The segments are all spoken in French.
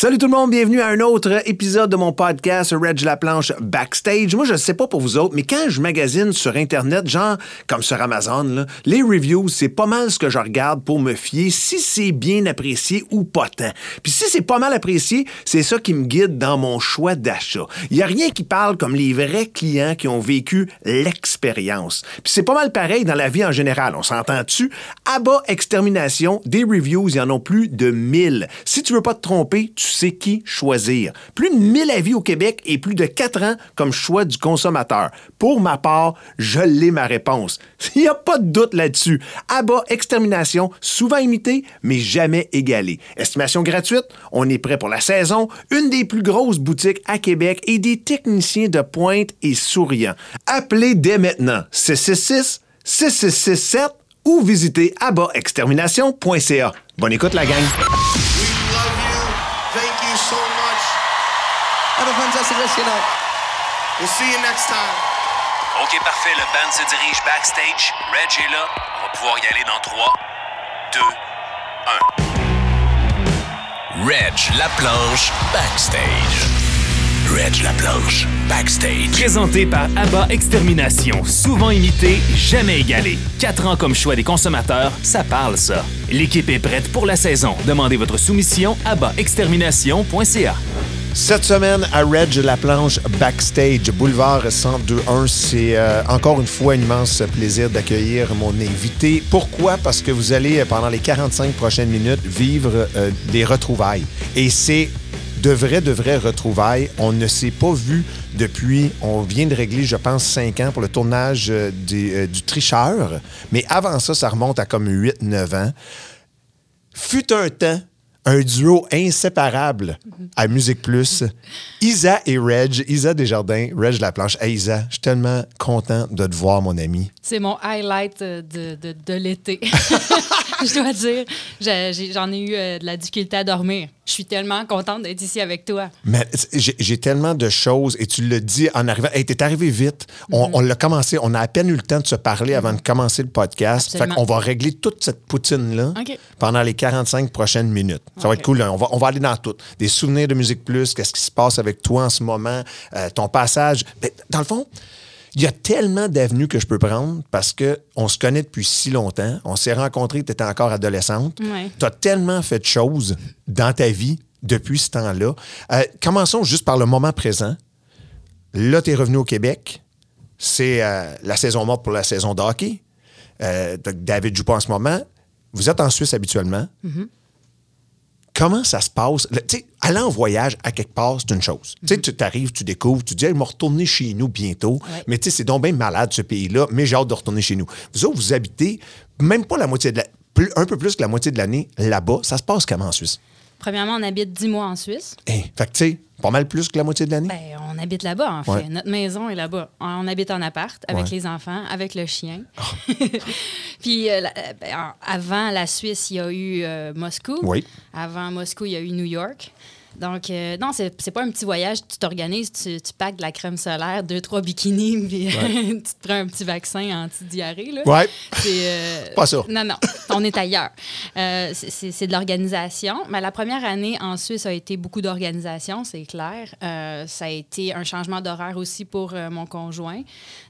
Salut tout le monde, bienvenue à un autre épisode de mon podcast Reg La Planche Backstage. Moi, je sais pas pour vous autres, mais quand je magasine sur Internet, genre comme sur Amazon, les reviews, c'est pas mal ce que je regarde pour me fier si c'est bien apprécié ou pas tant. Puis si c'est pas mal apprécié, c'est ça qui me guide dans mon choix d'achat. Il y a rien qui parle comme les vrais clients qui ont vécu l'expérience. Puis c'est pas mal pareil dans la vie en général, on s'entend-tu? À bas extermination, des reviews, il y en a plus de 1000. Si tu veux pas te tromper, tu sais qui choisir. Plus de 1000 avis au Québec et plus de 4 ans comme choix du consommateur. Pour ma part, je l'ai ma réponse. Il n'y a pas de doute là-dessus. Abat Extermination, souvent imité, mais jamais égalé. Estimation gratuite, on est prêt pour la saison, une des plus grosses boutiques à Québec et des techniciens de pointe et souriants. Appelez dès maintenant 666 6667 ou visitez abatextermination.ca. Bonne écoute la gang. Your night. We'll see you next time. OK, parfait. Le band se dirige backstage. Reg est là. On va pouvoir y aller dans 3, 2, 1. Reg la planche backstage. Reg la planche backstage. Présenté par ABBA Extermination, souvent imité, jamais égalé. Quatre ans comme choix des consommateurs, ça parle ça. L'équipe est prête pour la saison. Demandez votre soumission à abaextermination.ca. Cette semaine à Reg La Planche Backstage, boulevard 1021, c'est euh, encore une fois un immense plaisir d'accueillir mon invité. Pourquoi? Parce que vous allez, pendant les 45 prochaines minutes, vivre euh, des retrouvailles. Et c'est de vraies, de vraies retrouvailles. On ne s'est pas vu depuis, on vient de régler, je pense, 5 ans pour le tournage euh, du Tricheur. Mais avant ça, ça remonte à comme 8-9 ans. Fut un temps un duo inséparable à Musique Plus. Isa et Reg, Isa Desjardins, Reg Laplanche. Hey Isa, je suis tellement content de te voir, mon ami. C'est mon highlight euh, de, de, de l'été. je dois dire, j'en ai, eu euh, de la difficulté à dormir. Je suis tellement contente d'être ici avec toi. Mais j'ai tellement de choses et tu le dis en arrivant. Hey, t'es arrivé vite. On, on l'a commencé. On a à peine eu le temps de se parler avant de commencer le podcast. Absolument. Fait qu'on va régler toute cette poutine-là pendant les 45 prochaines minutes. Ça va être cool. là. On va, on va aller dans tout. Des souvenirs de Musique Plus, qu'est-ce qui se passe avec toi en ce moment, euh, ton passage. Ben, dans le fond, il y a tellement d'avenues que je peux prendre parce que on se connaît depuis si longtemps. On s'est rencontrés, tu étais encore adolescente. Ouais. Tu as tellement fait de choses dans ta vie depuis ce temps-là. Euh, commençons juste par le moment présent. Là, tu es revenu au Québec. C'est euh, la saison morte pour la saison de hockey. Donc, David joue pas en ce moment. Vous êtes en Suisse habituellement. Comment ça se passe? Tu sais, aller en voyage à quelque part, c'est une chose. Tu tu arrives, tu découvres, tu dis, hey, je vais retourner chez nous bientôt. Ouais. Mais tu sais, c'est donc bien malade ce pays-là, mais j'ai hâte de retourner chez nous. Vous autres, vous habitez même pas la moitié de la. plus- un peu plus que la moitié de l'année là-bas. Ça se passe comment en Suisse? Premièrement, on habite 10 mois en Suisse. Hein, fait que tu sais, pas mal plus que la moitié de l'année? Ben, habite là-bas, en fait. Ouais. Notre maison est là-bas. On habite en appart avec Ouais. les enfants, avec le chien. Puis, euh, la- euh, ben, en- avant la Suisse, il y a eu euh, Moscou. Oui. Avant Moscou, il y a eu New York. Donc, euh, non, c'est c'est pas un petit voyage. Tu t'organises, tu, tu packs de la crème solaire, deux, trois bikinis, puis tu te prends un petit vaccin anti-diarrhée. Là. Ouais. C'est, euh, Pas ça. Non, non, on est ailleurs. Euh, c'est- c'est c'est de l'organisation. Mais la première année en Suisse a été beaucoup d'organisation, c'est clair. Ça a été un changement d'horaire aussi pour mon conjoint.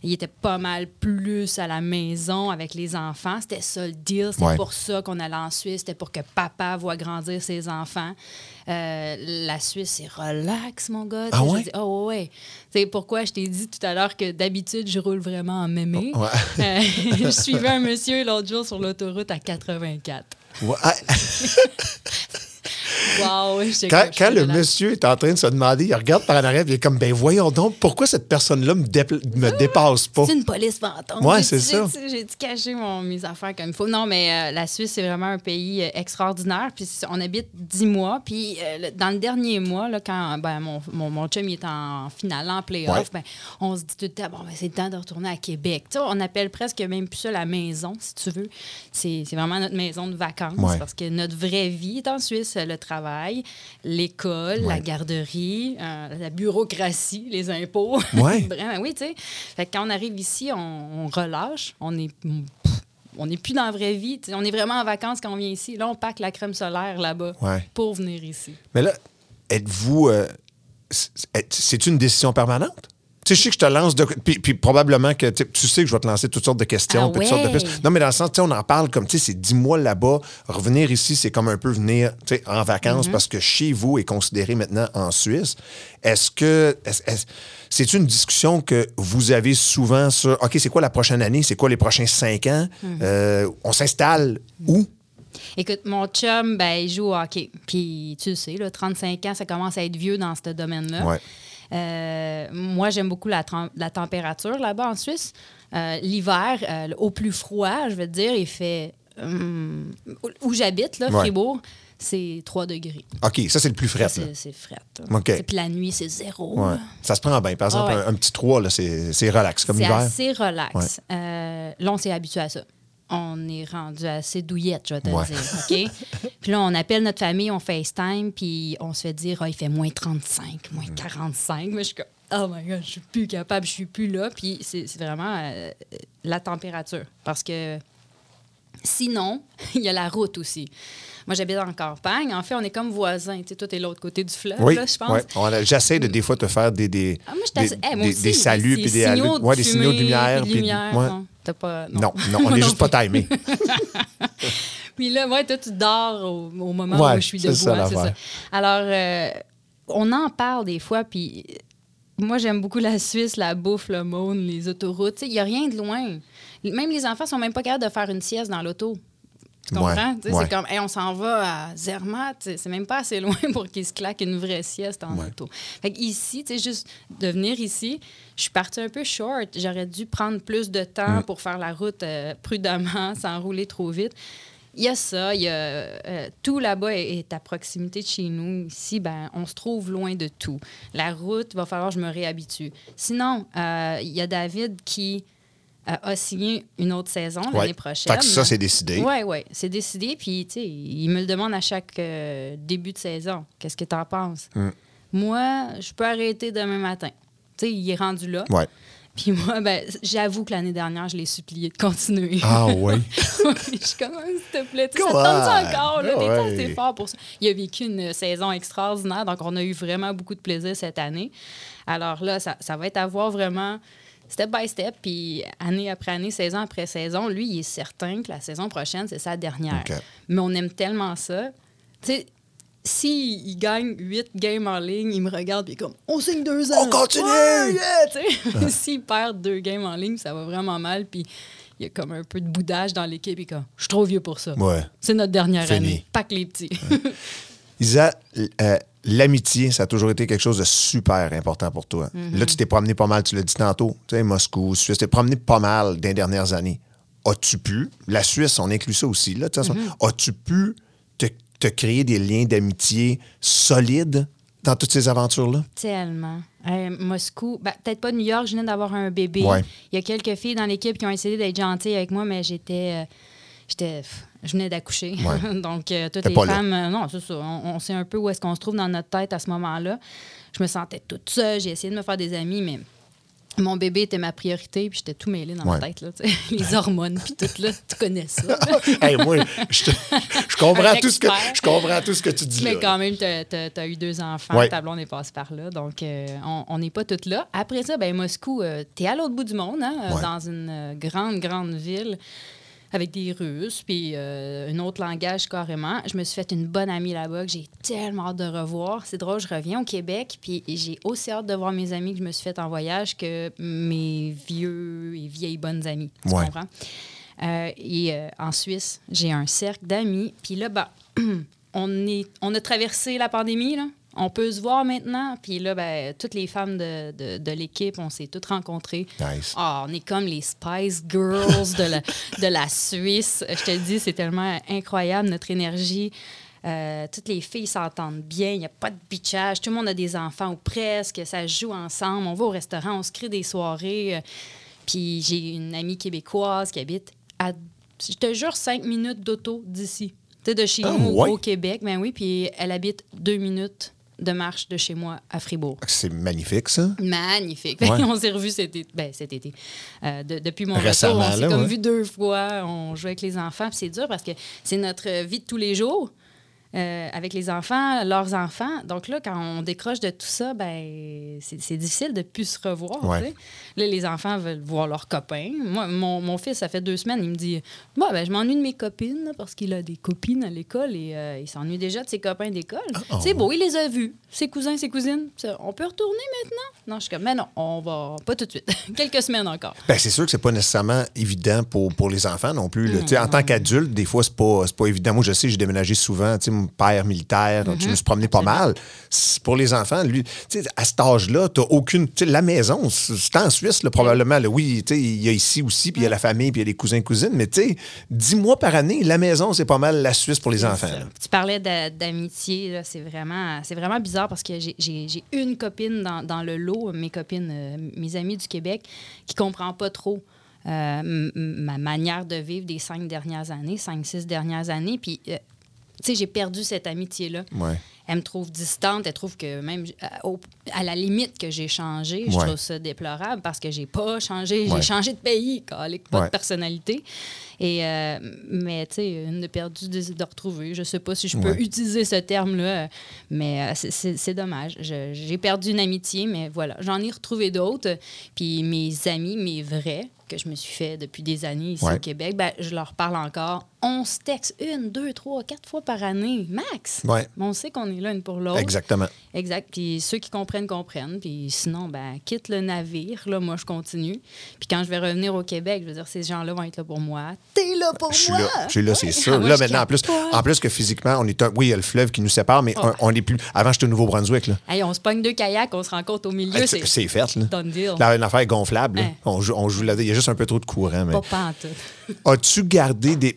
Il était pas mal plus à la maison avec les enfants. C'était ça le deal. C'était Ouais. pour ça qu'on allait en Suisse. C'était pour que papa voit grandir ses enfants. Euh, la Suisse, c'est relax, mon gars. Ah ouais? dis, oh ouais. C'est pourquoi? Je t'ai dit tout à l'heure que d'habitude, je roule vraiment en mémé. Ouais. Euh, je suivais un monsieur l'autre jour sur l'autoroute à 84. Ouais. Ah, Wow, Quand, le monsieur est en train de se demander, il regarde par en arrière, puis il est comme, ben voyons donc, pourquoi cette personne-là me, me dépasse pas? C'est une police fantôme. Ouais, c'est ça. J'ai dû cacher mon, mes affaires comme il faut. Non, mais euh, la Suisse, c'est vraiment un pays euh, extraordinaire. Puis on habite dix mois. Puis euh, dans le dernier mois, là, quand ben, mon, mon, mon chum il est en finale, en playoff, Ouais. ben, on se dit tout le temps, bon, ben, c'est le temps de retourner à Québec. Tu sais, on appelle presque même plus ça la maison, si tu veux. C'est c'est vraiment notre maison de vacances. Ouais. Parce que notre vraie vie est en Suisse. Le travail, l'école, la garderie, euh, la bureaucratie, les impôts. Ouais. Vraiment, oui, tu sais. Fait que quand on arrive ici, on, on relâche. On est. On n'est plus dans la vraie vie. On est vraiment en vacances quand on vient ici. Là, on pack la crème solaire là-bas Ouais. pour venir ici. Mais là, êtes-vous. euh, c'est une décision permanente? Tu sais, je sais que je te lance de. Puis, puis probablement que tu sais, que je vais te lancer toutes sortes de questions, Ah puis toutes sortes de pistes. Non, mais dans le sens, tu sais, on en parle comme, tu sais, c'est 10 mois là-bas. Revenir ici, c'est comme un peu venir, tu sais, en vacances Mm-hmm. parce que chez vous est considéré maintenant en Suisse. Est-ce que. est-ce- c'est une discussion que vous avez souvent sur, OK, c'est quoi la prochaine année? C'est quoi les prochains cinq ans? Mm-hmm. Euh, on s'installe où? Écoute, mon chum, ben, il joue au hockey. Puis, tu le sais, là, 35 ans, ça commence à être vieux dans ce domaine-là. Ouais. Euh, moi, j'aime beaucoup la, la température là-bas en Suisse. Euh, L'hiver, euh, au plus froid, je veux dire, il fait. hum, où- j'habite, là, Ouais. Fribourg, c'est 3 degrés. OK, ça, c'est le plus frais. Là. C'est c'est fret. OK. Puis la nuit, c'est zéro. Ouais. Ça se prend bien. Par exemple, Ah ouais. un, un petit 3, là, c'est c'est relax, comme C'est l'hiver. assez relax. Là, on s'est habitué à ça. On est rendu assez douillette, je vais te Ouais. dire. OK? puis là, on appelle notre famille, on FaceTime, puis on se fait dire, ah, il fait moins 35, moins 45. Moi, je suis comme, oh my God, je suis plus capable, je suis plus là. Puis c'est vraiment euh, la température. Parce que sinon, il y a la route aussi. Moi, j'habite en campagne. En fait, on est comme voisins. Tu sais, toi, t'es l'autre côté du fleuve, Oui, là, je pense. a- J'essaie de des fois te faire des, des, Ah, moi, des, t'ass- moi des- aussi, des saluts des puis des signaux allus- de ouais, des signaux de lumière. puis- ouais. Non. T'as pas. Non, non, on Moi est juste pas timé. Puis là, ouais, toi, tu dors au, au moment Ouais, où je suis debout. ça, hein, ça. Alors, euh, on en parle des fois, puis moi, j'aime beaucoup la Suisse, la bouffe, le monde, les autoroutes. Il n'y a rien de loin. Même les enfants sont même pas capables de faire une sieste dans l'auto. Tu comprends? Ouais. C'est comme, Hey, on s'en va à Zermatt. C'est même pas assez loin pour qu'ils se claquent une vraie sieste en Ouais. auto. Fait ici, tu sais, juste de venir ici, je suis partie un peu short. J'aurais dû prendre plus de Mm. temps pour faire la route euh, prudemment, sans rouler trop vite. Il y a ça, il y a, euh, tout là-bas est, est à proximité de chez nous. Ici, ben, on se trouve loin de tout. La route, il va falloir que je me réhabitue. Sinon, euh, il y a David qui a signé une autre saison Ouais. l'année prochaine. Que ça, c'est décidé. Oui, oui, c'est décidé. Puis, tu sais, il me le demande à chaque euh, début de saison. Qu'est-ce que tu en penses? Mm. Moi, je peux arrêter demain matin. Tu sais, il est rendu là. Ouais. Puis moi, ben, j'avoue que l'année dernière, je l'ai supplié de continuer. Ah oui. je suis comme, s'il te plaît, tu sais, ça te encore, là, Ah t'es ouais. assez fort pour ça. Il a vécu une saison extraordinaire, donc on a eu vraiment beaucoup de plaisir cette année. Alors là, ça, ça va être à voir vraiment step by step, puis année après année, saison après saison. Lui, il est certain que la saison prochaine, c'est sa dernière. Mais on aime tellement ça. Tu sais, s'il il gagne huit games en ligne, il me regarde et comme on signe deux ans. On continue! Ouais, yeah! S'il perd deux games en ligne, ça va vraiment mal. Puis il y a comme un peu de boudage dans l'équipe. Et comme, je suis trop vieux pour ça. Ouais. C'est notre dernière Fini. année. Pas que les petits. Isa, euh, l'amitié, ça a toujours été quelque chose de super important pour toi. Mm-hmm. Là, tu t'es promené pas mal, tu l'as dit tantôt, tu sais, Moscou, Suisse, tu t'es promené pas mal dans les dernières années. As-tu pu, la Suisse, on inclut ça aussi, là, tu sais, Mm-hmm. as-tu pu te, te créer des liens d'amitié solides dans toutes ces aventures-là? Tellement. Euh, Moscou, ben, peut-être pas New York, je venais d'avoir un bébé. Ouais. Il y a quelques filles dans l'équipe qui ont essayé d'être gentilles avec moi, mais j'étais. euh, j'étais je venais d'accoucher. Ouais. Donc, euh, toutes T'es les femmes, euh, non, c'est ça. On, on sait un peu où est-ce qu'on se trouve dans notre tête à ce moment-là. Je me sentais toute seule. J'ai essayé de me faire des amis, mais mon bébé était ma priorité, puis j'étais tout mêlé dans Ouais. ma tête. Là, les hormones, puis tout, là, tu connais ça. hey, moi, je, te- je comprends tout ce que, je comprends tout ce que tu dis Mais là. quand même, tu as, eu deux enfants, Ouais. ta blonde est passée par là, donc euh, on- n'est pas toutes là. Après ça, ben Moscou, tu es à l'autre bout du monde, hein, dans une grande, grande ville avec des Russes, puis euh, un autre langage carrément. Je me suis fait une bonne amie là-bas que j'ai tellement hâte de revoir. C'est drôle, je reviens au Québec, puis j'ai aussi hâte de voir mes amis que je me suis fait en voyage que mes vieux et vieilles bonnes amies. Tu Ouais. comprends? Euh, et euh, en Suisse, j'ai un cercle d'amis. Puis là, ben, on, est, on a traversé la pandémie, là. On peut se voir maintenant. Puis là, ben, toutes les femmes de, de- de l'équipe, on s'est toutes rencontrées. Nice. Ah, on est comme les Spice Girls de la, de la Suisse. Je te le dis, c'est tellement incroyable, notre énergie. Euh, toutes les filles s'entendent bien, il n'y a pas de bitchage. Tout le monde a des enfants ou presque, ça joue ensemble. On va au restaurant, on se crée des soirées. Euh, Puis j'ai une amie québécoise qui habite à, je te jure, cinq minutes d'auto d'ici. Tu sais, de chez Ah, nous ouais? au Québec. Ben oui, puis elle habite deux minutes de marche de chez moi à Fribourg. C'est magnifique, ça. Magnifique. Ouais. on s'est revus cet été. Ben, cet été. Euh, de- depuis mon Récemment, retour, on s'est comme ouais. vu deux fois. On joue avec les enfants. c'est dur parce que c'est notre vie de tous les jours. Euh, avec les enfants, leurs enfants. Donc là, quand on décroche de tout ça, ben c'est difficile de plus se revoir. Ouais. Là, les enfants veulent voir leurs copains. Moi, mon, mon fils, ça fait deux semaines, il me dit Bon, ben, je m'ennuie de mes copines là, parce qu'il a des copines à l'école et euh, il s'ennuie déjà de ses copains d'école. Oh. C'est beau, il les a vus, ses cousins, ses cousines. On peut retourner maintenant Non, je suis comme Mais non, on va pas tout de suite. Quelques semaines encore. Ben, c'est sûr que c'est pas nécessairement évident pour, pour les enfants non plus. sais, En Mm. tant qu'adulte, des fois, c'est pas, c'est pas évident. Moi, je sais, j'ai déménagé souvent. Père militaire, tu me suis promené pas mal. Pour les enfants, lui, à cet âge-là, t'as aucune. La maison, c'est en Suisse, là, probablement. là. Oui, il y a ici aussi, puis il y a la famille, puis il y a les cousins, cousines. Mais tu sais, dix mois par année, la maison, c'est pas mal la Suisse pour les enfants. Tu parlais d'a- d'amitié, c'est vraiment, vraiment bizarre parce que j'ai- une copine dans, dans le lot, mes copines, euh, mes amis du Québec, qui comprend pas trop euh, ma manière de vivre des cinq dernières années, cinq, six dernières années. Puis, euh, sais, j'ai perdu cette amitié-là. Ouais. Elle me trouve distante, elle trouve que même à, au- à la limite que j'ai changé, je Ouais. trouve ça déplorable parce que j'ai pas changé, j'ai Ouais. changé de pays, calique, pas de personnalité. Et euh, mais tu sais, une de perdue, deux de retrouver. Je sais pas si je peux Ouais. utiliser ce terme-là, mais euh, c'est- dommage. J'ai perdu une amitié, mais voilà, j'en ai retrouvé d'autres. Puis mes amis, mes vrais, que je me suis fait depuis des années ici Ouais. au Québec, ben, je leur parle encore. On se texte une, deux, trois, quatre fois par année, max. Ouais. Mais On sait qu'on est là une pour l'autre. Exactement. Exact. Puis ceux qui comprennent, comprennent. Puis sinon, ben, quitte le navire. Là, moi, je continue. Puis quand je vais revenir au Québec, je veux dire, ces gens-là vont être là pour moi. T'es là pour Je suis moi! là, je suis là, c'est sûr. Moi, là, maintenant, en plus, capote. en plus que physiquement, on est un. Oui, il y a le fleuve qui nous sépare, mais on, on est plus. Avant, j'étais au Nouveau-Brunswick, là. Hey, on se pogne deux kayaks, on se rencontre au milieu. Hey, c'est C'est c'est fait, là. done deal. Là, une affaire gonflable. Hein. On joue, on joue là Il y a juste un peu trop de courant. Mais... pas pantoute. As-tu gardé des.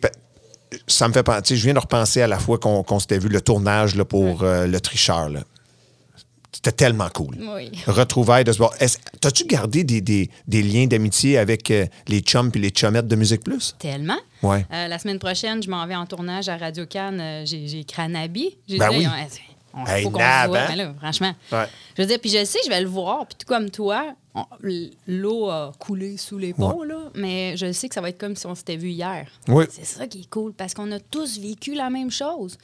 Ça me fait penser. Je viens de repenser à la fois qu'on qu'on s'était vu le tournage là, pour euh, le tricheur. là. C'était tellement cool. Oui. Retrouvailles de ce bord. T'as-tu gardé des, des- des liens d'amitié avec euh, les chums et les chummettes de Musique Plus? Tellement. Ouais. Euh, la semaine prochaine, je m'en vais en tournage à Radio Cannes. Euh, J'ai j'ai écrit à Nabi. J'ai Ben dit, oui. On- Hey, faut qu'on se voit. hein? Mais là, franchement. Ouais. Je veux dire, puis je sais, je vais le voir. Puis tout comme toi, l'eau a coulé sous les ponts, là. Mais je sais que ça va être comme si on s'était vu hier. Oui. C'est ça qui est cool, parce qu'on a tous vécu la même chose.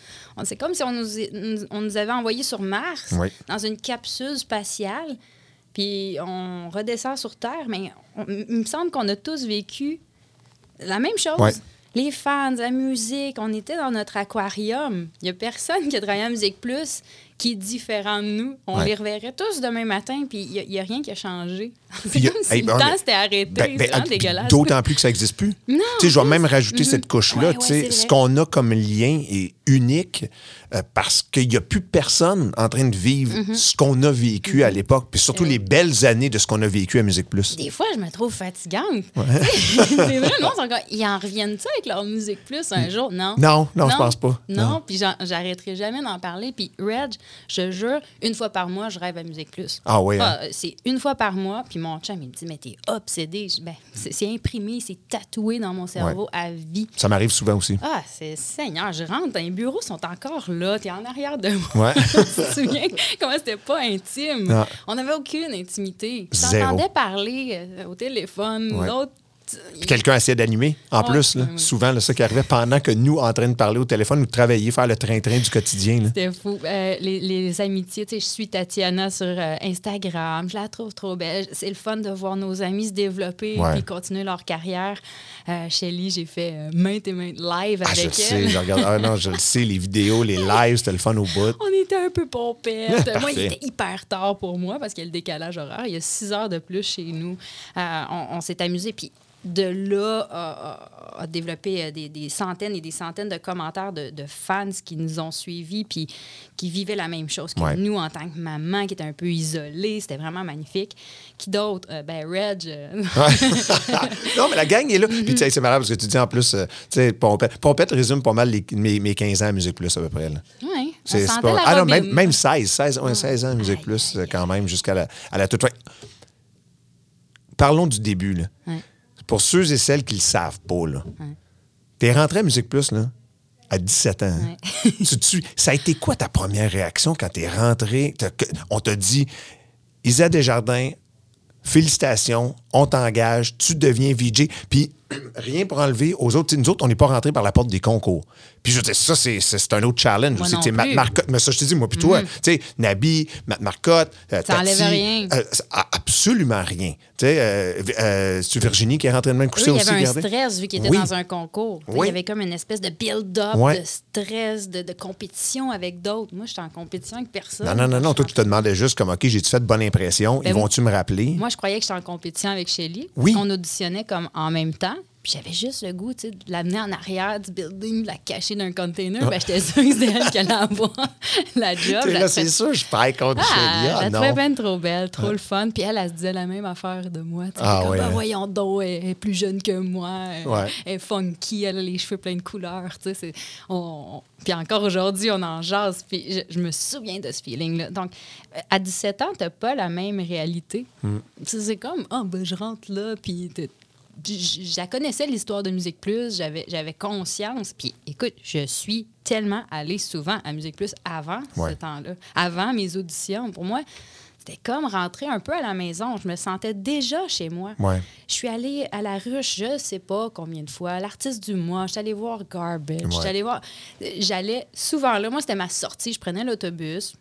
C'est comme si on nous, nous- on nous avait envoyés sur Mars, Oui. dans une capsule spatiale, puis on redescend sur Terre, mais on- il me semble qu'on a tous vécu la même chose. Ouais. Les fans, la musique, on était dans notre aquarium. Il n'y a personne qui a travaillé à Musique Plus qui est différent de nous. On Ouais. les reverrait tous demain matin, puis il n'y a, rien qui a changé. C'est comme si hey, le ben, temps s'était arrêté. Ben, ben, c'est dégueulasse. D'autant plus que ça n'existe plus. Non, je vais même rajouter Mhm. cette couche-là. Ouais, ouais, tu sais, c'est ce qu'on a comme lien est unique euh, parce qu'il n'y a plus personne en train de vivre Mhm. ce qu'on a vécu à l'époque, puis surtout les belles années de ce qu'on a vécu à Musique Plus. Des fois, je me trouve fatigante. c'est vrai, encore- ils en reviennent-tu avec leur musique plus un jour? Non. Non, non, je pense pas. Non, Non. puis j'arrêterai jamais d'en parler. Puis Reg, je jure, une fois par mois, je rêve à Musique Plus. Ah oui, hein? Ah, c'est une fois par mois. Puis mon chum, il me dit, mais t'es obsédé. Ben, c'est imprimé, c'est tatoué dans mon cerveau à vie. Ça m'arrive souvent aussi. Ah, c'est Seigneur, je rentre dans les bureaux, sont encore là, t'es en arrière de moi. Ouais. tu te souviens comment c'était pas intime? Non. On n'avait aucune intimité. Je t'entendais parler euh, au téléphone, Ouais. l'autre. Puis quelqu'un essayait d'animer, en Ouais, plus. là. Souvent, là, ça qui arrivait pendant que nous, en train de parler au téléphone ou de travailler, faire le train-train du quotidien. C'était fou. Euh, les, les amitiés, tu sais, je suis Tatiana sur euh, Instagram. Je la trouve trop belle. C'est le fun de voir nos amis se développer Ouais. et continuer leur carrière. Euh, Shelly, j'ai fait euh, maintes et maintes live Ah, je avec sais, elle. je regarde. Ah non, je le sais, les vidéos, les lives, c'était le fun au bout. On était un peu pompettes. moi, il était hyper tard pour moi parce qu'il y a le décalage horaire. Il y a six heures de plus chez nous. On on s'est amusé. Puis de là, a, a- a développé euh, des, des centaines et des centaines de commentaires de, de fans qui nous ont suivis puis qui vivaient la même chose que Ouais. nous en tant que maman qui était un peu isolée. C'était vraiment magnifique. Qui d'autre? Euh, ben, Reg. euh, non, mais la gang est là. Puis, tu sais, c'est marrant parce que tu dis en plus, euh, tu sais, Pompette, Pompette résume pas mal les- mes, mes 15 ans à Musique Plus, à peu près. on C'est- pas- Ah non, même, même 16, 16, ouais, 16 ans à Musique Aïe, Plus, aïe, quand même, jusqu'à la, à la toute fin. Parlons du début. Là. Ouais. Pour ceux et celles qui le savent pas, là. T'es rentré à Musique Plus, là, à 17 ans. hein? Tu- tu- ça a été quoi ta première réaction quand t'es rentré? On t'a dit, Isa Desjardins, félicitations, on t'engage, tu deviens VJ. Puis rien pour enlever aux autres. Tu sais, nous autres, on n'est pas rentrés par la porte des concours. Puis je veux dire, ça, c'est, un autre challenge. Aussi. Tu sais, Matt. Marcotte, mais ça, je te dis, moi, puis toi, tu sais, Nabi, Matt Marcotte, euh, Ça Tati, rien. euh, absolument rien. Tu sais, euh, euh, c'est Virginie qui est rentrée de même coucher il y aussi. avait un regardez? stress vu qu'il était Oui. dans un concours. Oui. Il y avait comme une espèce de build-up, Ouais. de stress, de, de compétition avec d'autres. Moi, j'étais en compétition avec personne. Non, non, non, non. Toi, tu te demandais juste comme, OK, j'ai-tu fait de bonne impression? Ben, Ils vont-tu me rappeler? Moi, je croyais que j'étais en compétition avec Shelly. Oui. On auditionnait comme en même temps. Puis j'avais juste le goût, tu sais, de l'amener en arrière du building, de la cacher dans un container. Ben, j'étais sûre que c'était elle qui allait avoir la job. Là, c'est trouvais- sûr, je paye contre Ah, Ah, la non? bien trop belle, trop le fun. Puis elle, elle se disait la même affaire de moi. Ah, comme, ouais, Ah, hein. voyons donc, elle est plus jeune que moi. Elle, Ouais. elle est funky, elle a les cheveux pleins de couleurs. tu sais, c'est- on- Puis encore aujourd'hui, on en jase. Puis je, je me souviens de ce feeling-là. Donc, à 17 ans, t'as pas la même réalité. Hmm. Tu sais, C'est comme, ah, ben, je rentre là, puis je la connaissais l'histoire de Musique Plus, j'avais j'avais conscience. Puis écoute, je suis tellement allée souvent à Musique Plus avant Ouais. ce temps-là, avant mes auditions. Pour moi, c'était comme rentrer un peu à la maison. Je me sentais déjà chez moi. Ouais. Je suis allée à la ruche, je sais pas combien de fois, l'artiste du mois, je suis allée voir Garbage, je Ouais. suis allée voir. J'allais souvent là, moi c'était ma sortie, je prenais l'autobus.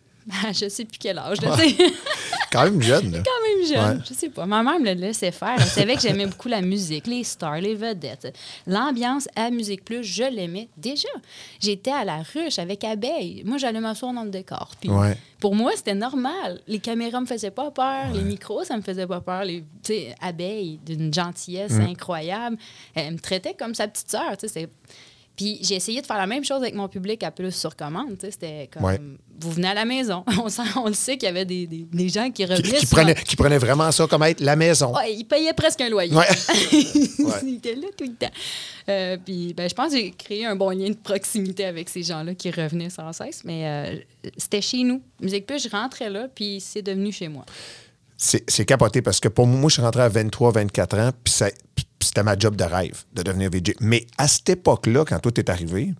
Je sais plus quel âge, là, Quand même jeune, là. quand même jeune. Ouais. Je sais pas. Ma mère me le laissait faire. Elle savait que j'aimais beaucoup la musique, les stars, les vedettes. L'ambiance à Musique Plus, je l'aimais déjà. J'étais à la ruche avec Abeille. Moi, j'allais m'asseoir dans le décor. Puis Ouais. Pour moi, c'était normal. Les caméras me faisaient pas peur. Les micros, ça me faisait pas peur. Les, d'une gentillesse Mm. incroyable. Elle me traitait comme sa petite sœur. tu sais, c'est- Puis j'ai essayé de faire la même chose avec mon public à plus sur commande. C'était comme, Ouais. vous venez à la maison. On, sent- on le sait qu'il y avait des, des- des gens qui Qui, revenaient. qui souvent. prenait, qui prenait vraiment ça comme être la maison. Ouais, il payait presque un loyer. Ouais. il était là tout le temps. Euh, puis ben, je pense que j'ai créé un bon lien de proximité avec ces gens-là qui revenaient sans cesse. Mais euh, c'était chez nous. Musique Plus, je rentrais là, puis c'est devenu chez moi. C'est capoté parce que pour moi, moi, je suis rentré à 23, 24 ans, puis ça- c'était ma job de rêve de devenir VJ. Mais à cette époque-là, quand tout est arrivé,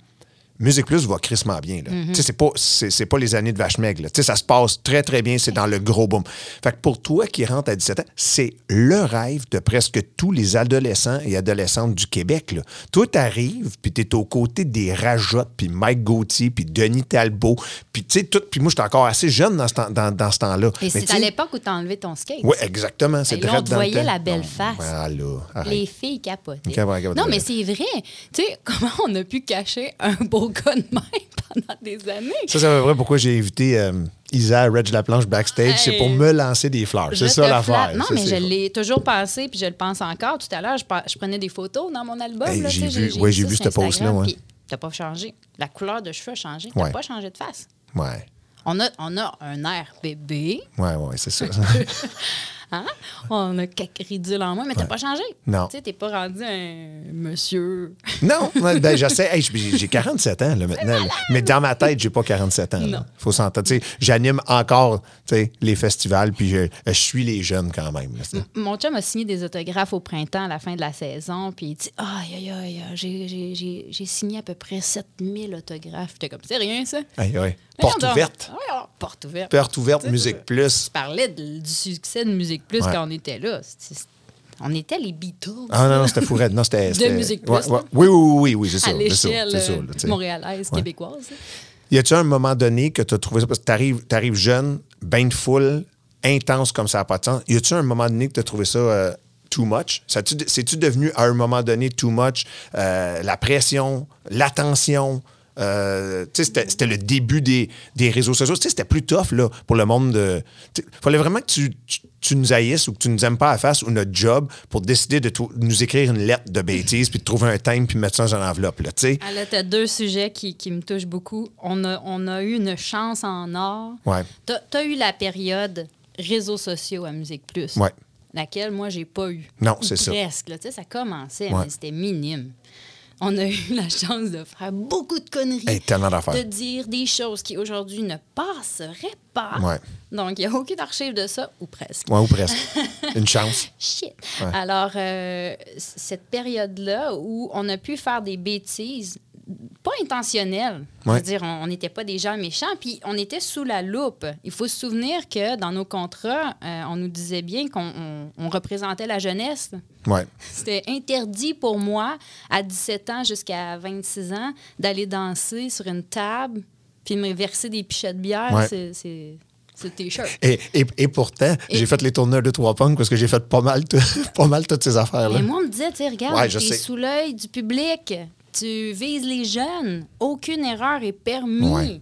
Musique Plus va crissement bien. là. Sais, C'est pas, c'est, c'est pas les années de vache maigre. Ça se passe très, très bien. C'est dans le gros boom. Fait que pour toi qui rentres à 17 ans, c'est le rêve de presque tous les adolescents et adolescentes du Québec. Là. Toi, t'arrives, puis t'es aux côtés des Rajottes, puis Mike Gauthier, puis Denis Talbot, puis tu sais, tout. Puis moi, j'étais encore assez jeune dans ce, temps- dans, dans ce temps-là. Et c'est à l'époque où tu as enlevé ton skate. oui, exactement. C'est Et là, direct on te voyait la belle face. Voilà. Les filles capotaient. Capotaient, capotaient. Non, mais c'est vrai. Tu sais, comment on a pu cacher un beau gars de même pendant des années? Ça, c'est à peu près pourquoi j'ai invité euh, Isa à Reg Laplanche backstage. C'est pour me lancer des fleurs. C'est ça l'affaire. Non, Ça, mais je l'ai toujours pensé, puis je le pense encore. Tout à l'heure, je, prenais des photos dans mon album. Hey, j'ai vu- ouais, cette Instagram, ouais. T'as pas changé. La couleur de cheveux a changé. T'as Ouais. pas changé de face. Ouais, On a, on a un air bébé. ouais, ouais, c'est ça. Hein? On a quelques ridules en moins, mais t'as pas changé. Non. Tu sais, t'es pas rendu un monsieur. non, ben, je sais. Hey, j'ai j'ai 47 ans là, maintenant. là. Mais dans ma tête, j'ai pas 47 ans. là. Faut s'entendre. Tu sais, J'anime encore tu sais, les festivals, puis je, je suis les jeunes quand même. Mon chum a signé des autographes au printemps, à la fin de la saison, puis il dit Aïe, aïe, aïe, j'ai- signé à peu près 7000 autographes. J'étais comme C'est rien, ça. Aïe, aïe. Porte ouverte. Porte ouverte. Porte ouverte, Musique Plus. Tu parlais de- du succès de Musique Plus Ouais. quand on était là. On était les Beatles. Ah non, non, c'était fou raide. Non, c'était. De Musique Plus, ouais. Oui, oui, oui, oui, oui, c'est ça. à l'échelle euh, montréalaise, québécoise. Y a-tu un moment donné que tu as trouvé ça? Parce que t'arrives, t'arrives jeune, bain de foule, intense comme ça n'a pas de sens. Y a-tu un moment donné que tu as trouvé ça euh, too much? C'est-tu devenu à un moment donné too much? euh, la pression, l'attention? Euh, c'était, le début des, des réseaux sociaux. Tu sais, C'était plus tough là, pour le monde de. Il fallait vraiment que tu, tu- tu nous haïsses ou que tu nous aimes pas à la face ou notre job pour décider de nous écrire une lettre de bêtises puis de trouver un thème puis mettre ça dans une enveloppe. Là, tu sais. Là, tu as deux sujets qui, qui me touchent beaucoup. On a, on a eu une chance en or. Ouais. Tu as, eu la période réseaux sociaux à Musique Plus. Ouais. Laquelle, moi, j'ai pas eu. Non, c'est ça. Presque. là. Tu sais, ça commençait, Ouais. mais c'était minime. On a eu la chance de faire beaucoup de conneries. Hey, tellement d'affaires. De dire des choses qui aujourd'hui ne passeraient pas. Ouais. Donc, il n'y a aucune archive de ça, ou presque. Ouais, ou presque. Une chance. Shit. Alors, euh, cette période-là où on a pu faire des bêtises pas intentionnel. Je Ouais. veux dire, on n'était pas des gens méchants, puis on était sous la loupe. Il faut se souvenir que dans nos contrats, euh, on nous disait bien qu'on on- on représentait la jeunesse. Ouais. C'était interdit pour moi, à 17 ans jusqu'à 26 ans, d'aller danser sur une table puis me verser des pichets de bière. Ouais. C'est- t-shirt. Et, et, et pourtant, Et- j'ai fait les tournois de trois punks parce que j'ai fait pas mal, pas mal toutes ces affaires-là. Mais moi, on me disait, regarde, Ouais, je t'es sous l'œil du public, tu vises les jeunes, aucune erreur est permise. Ouais.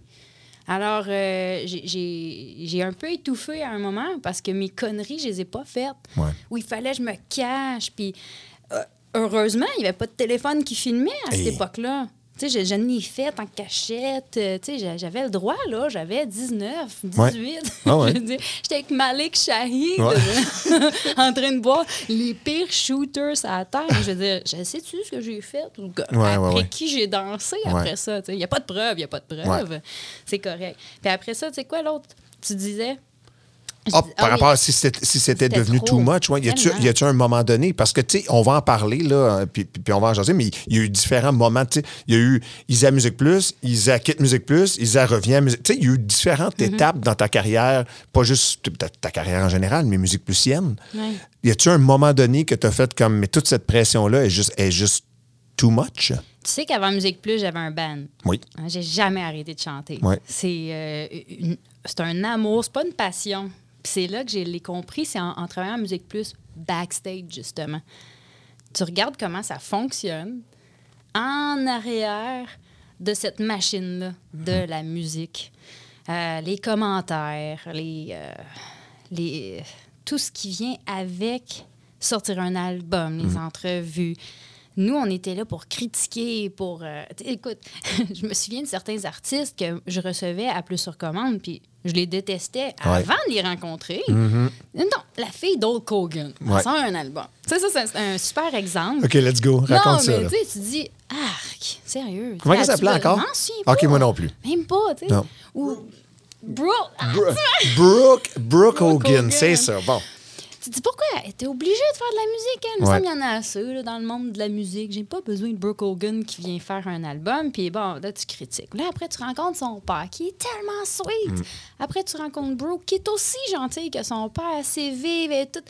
Alors, euh, j'ai- un peu étouffé à un moment parce que mes conneries, je les ai pas faites. Ouais. Où il fallait que je me cache. Puis, euh, heureusement, il n'y avait pas de téléphone qui filmait à cette époque-là. Tu sais, je, je l'ai fait en cachette. euh, Tu sais, j'a- j'avais le droit, là. J'avais 19, 18. Ah ouais. Je veux dire, J'étais avec Malik Shahid Ouais. en train de boire les pires shooters à la terre. Je veux dire, je sais-tu ce que j'ai fait? Ou Ouais, après ouais, ouais. qui j'ai dansé Ouais. après ça? Il n'y a pas de preuve, il n'y a pas de preuve. C'est correct. Puis après ça, tu sais quoi l'autre? Tu disais... Ah, par ah rapport oui. à si c'était si devenu trop. too much, ouais. y a-tu un moment donné? Parce que tu sais on va en parler là puis, on va en jaser mais il y a eu différents moments tu sais il y a eu Isa Musique Plus, Isa quitte Musique Plus, Isa revient à Musique tu sais il y a eu différentes Mm-hmm. étapes dans ta carrière, pas juste ta, ta carrière en général mais Musique Plusienne. Ouais. Y a-tu un moment donné que tu as fait comme mais toute cette pression là est juste est juste too much? Tu sais qu'avant Musique Plus, j'avais un band. Oui. Hein, J'ai jamais arrêté de chanter. C'est euh, c'est un amour, c'est pas une passion. C'est là que je l'ai compris, c'est en, en travaillant en Musique Plus, backstage, justement. Tu regardes comment ça fonctionne en arrière de cette machine-là, de la musique. Euh, les commentaires, les, euh, les, tout ce qui vient avec sortir un album, les entrevues. Nous, on était là pour critiquer, pour... euh, écoute, je me souviens de certains artistes que je recevais à plus sur commande, puis je les détestais Ouais. avant de les rencontrer. Non, la fille d'Old Hogan, elle Ouais. sort un album. Tu sais, ça, c'est un super exemple. OK, let's go. Raconte non, ça. mais tu dis, arc, sérieux. Comment elle sais, s'appelait encore? Pas. OK, moi non plus. Même pas, tu sais. Ou ah, Bro- Brooke, Brooke Hogan, Hogan. c'est ça. Bon. Tu te dis pourquoi elle était obligée de faire de la musique, elle? Il me Ouais. semble qu'il y en a assez là, dans le monde de la musique. J'ai pas besoin de Brooke Hogan qui vient faire un album, puis bon, là, tu critiques. Là, après, tu rencontres son père, qui est tellement sweet. Mm. Après, tu rencontres Brooke, qui est aussi gentil que son père, assez vive et tout.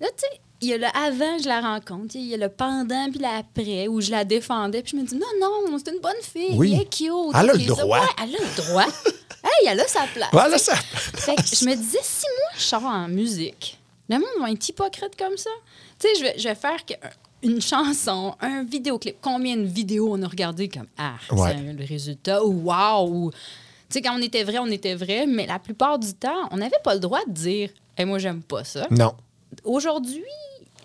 Là, tu sais, il y a le avant, je la rencontre, il y a le pendant, puis l'après, où je la défendais, puis je me dis, non, non, c'est une bonne fille, Oui. elle est cute. Elle a le droit. ouais, elle a le droit. hey, elle a sa place. Voilà ça. Fait que je me disais, si moi, je sors en musique, le monde va être hypocrite comme ça. Tu sais, je vais, je vais faire que- une chanson, un vidéoclip. Combien de vidéos on a regardé comme Ah, Ouais. c'est le résultat, ou Wow! ou- Tu sais, quand on était vrai, on était vrai, mais la plupart du temps, on n'avait pas le droit de dire hey, moi, j'aime pas ça. Non. Aujourd'hui,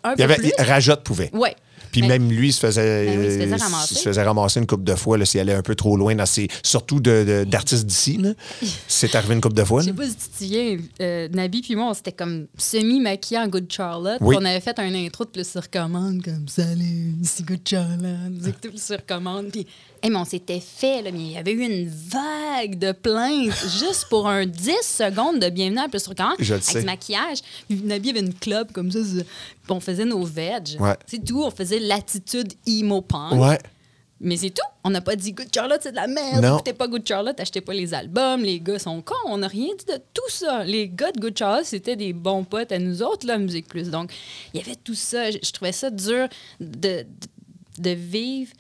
un Il y peu avait, plus. Rajotte pouvait. Ouais. Puis même lui, il se faisait, Ben oui, il se faisait euh, ramasser. se faisait ramasser une coupe de fois s'il allait un peu trop loin, dans ses, surtout de- de- d'artistes d'ici. C'est arrivé une coupe de fois. Je sais pas si tu te souviens, euh, Nabi puis moi, on s'était comme semi-maquillés en Good Charlotte. Oui. On avait fait un intro de plus sur commande, comme Salut, c'est Good Charlotte. Tout sur commande. Puis, hey, mais on s'était fait, là, mais il y avait eu une vague de plaintes juste pour un 10 secondes de bienvenue à plus sur commande. Je le avec sais. du maquillage. Puis Nabi avait une club comme ça. Puis on faisait nos veg. Ouais. C'est tout. On faisait l'attitude emo punk. Ouais. Mais c'est tout. On n'a pas dit Good Charlotte, c'est de la merde. Non. Écoutez pas Good Charlotte, achetez pas les albums. Les gars sont cons. On n'a rien dit de tout ça. Les gars de Good Charlotte, c'était des bons potes à nous autres, là, Musique Plus. Donc, il y avait tout ça. Je, je trouvais ça dur de, de, de vivre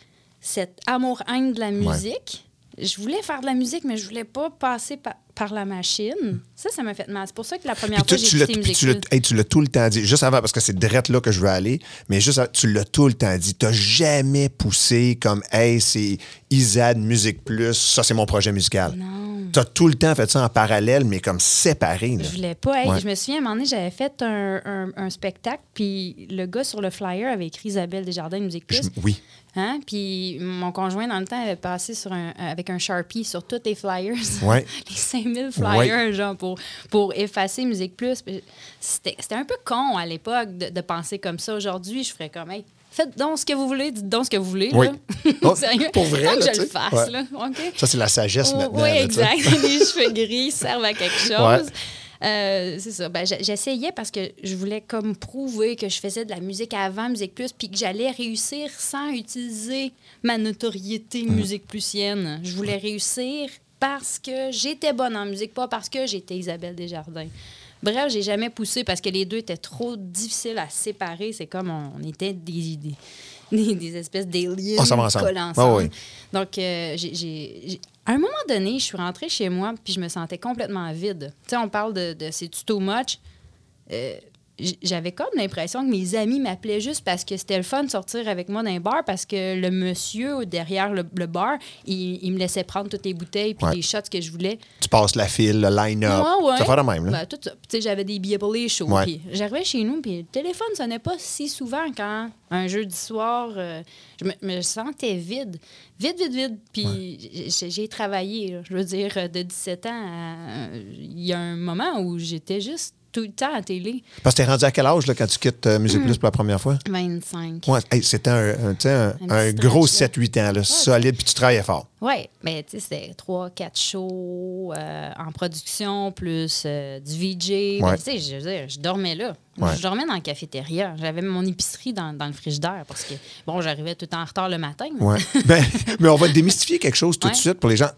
cet amour-haine de la musique. Je voulais faire de la musique, mais je voulais pas passer pa- par la machine. Ça, ça m'a fait mal. C'est pour ça que la première Puis fois, j'ai tu l'as, Musique tu l'as- Plus. hey, tu l'as tout le temps dit, juste avant, parce que c'est direct là que je veux aller, mais juste avant, tu l'as tout le temps dit. Tu n'as jamais poussé comme, hey, c'est ISAD Musique Plus, ça c'est mon projet musical. Non. Tu as tout le temps fait ça en parallèle, mais comme séparé. là. Je voulais pas. Hey, Ouais. Je me souviens, à un moment donné, j'avais fait un, un- un spectacle, puis le gars sur le flyer avait écrit Isabelle Desjardins Musique Plus. Je- oui. Hein? Puis mon conjoint, dans le temps, avait passé sur un, avec un Sharpie sur tous les flyers. Ouais. les 5000 flyers, genre, pour, pour effacer Musique Plus. C'était un peu con à l'époque de, de penser comme ça. Aujourd'hui, je ferais comme, hey, faites donc ce que vous voulez, dites donc ce que vous voulez. Oui. Là. Oh, Sérieux? pour vrai, que je le fasse, Ouais. là. OK? Ça, c'est la sagesse Oh, maintenant. Oui, là, exact. Les cheveux gris servent à quelque chose. Ouais. Euh, c'est ça. Ben, j'essayais parce que je voulais comme prouver que je faisais de la musique avant Musique Plus, puis que j'allais réussir sans utiliser ma notoriété Musique Plusienne. Je voulais réussir parce que j'étais bonne en musique, pas parce que j'étais Isabelle Desjardins. Bref, j'ai jamais poussé parce que les deux étaient trop difficiles à séparer. C'est comme on, était des, des, des, des espèces d'aliens ensemble. oui. Donc, euh, j'ai- à un moment donné, je suis rentrée chez moi puis je me sentais complètement vide. Tu sais, on parle de, de c'est too much? Euh, j'avais comme l'impression que mes amis m'appelaient juste parce que c'était le fun de sortir avec moi d'un bar parce que le monsieur derrière le, le bar, il, il me laissait prendre toutes les bouteilles puis Ouais. les shots que je voulais. Tu passes la file, le line-up. Ouais, ouais. Ça fait même, là. Ben, j'avais des billets pour les shows. J'arrivais chez nous, puis le téléphone sonnait pas si souvent quand un jeudi soir, euh, je me, me sentais vide. Vide, vide, vide. Puis j'ai- j'ai travaillé, là. je veux dire, de 17 ans à- Il y a un moment où j'étais juste tout le temps à télé. Parce que t'es rendu à quel âge là, quand tu quittes euh, Musique Plus pour la première fois? 25. Ouais, hey, c'était un, un, tu sais, un- Un un petit gros stretch, là. 7-8 ans, là, solide, puis tu travaillais fort. Oui, mais tu sais, c'était trois, quatre shows euh, en production, plus euh, du VJ. Ouais. Mais, Tu sais, je veux dire, je dormais là. Ouais. Je dormais dans la cafétéria. J'avais mon épicerie dans, dans le frigidaire parce que, bon, j'arrivais tout le temps en retard le matin. mais- Ouais. ben, mais on va démystifier quelque chose tout de Ouais. suite pour les gens.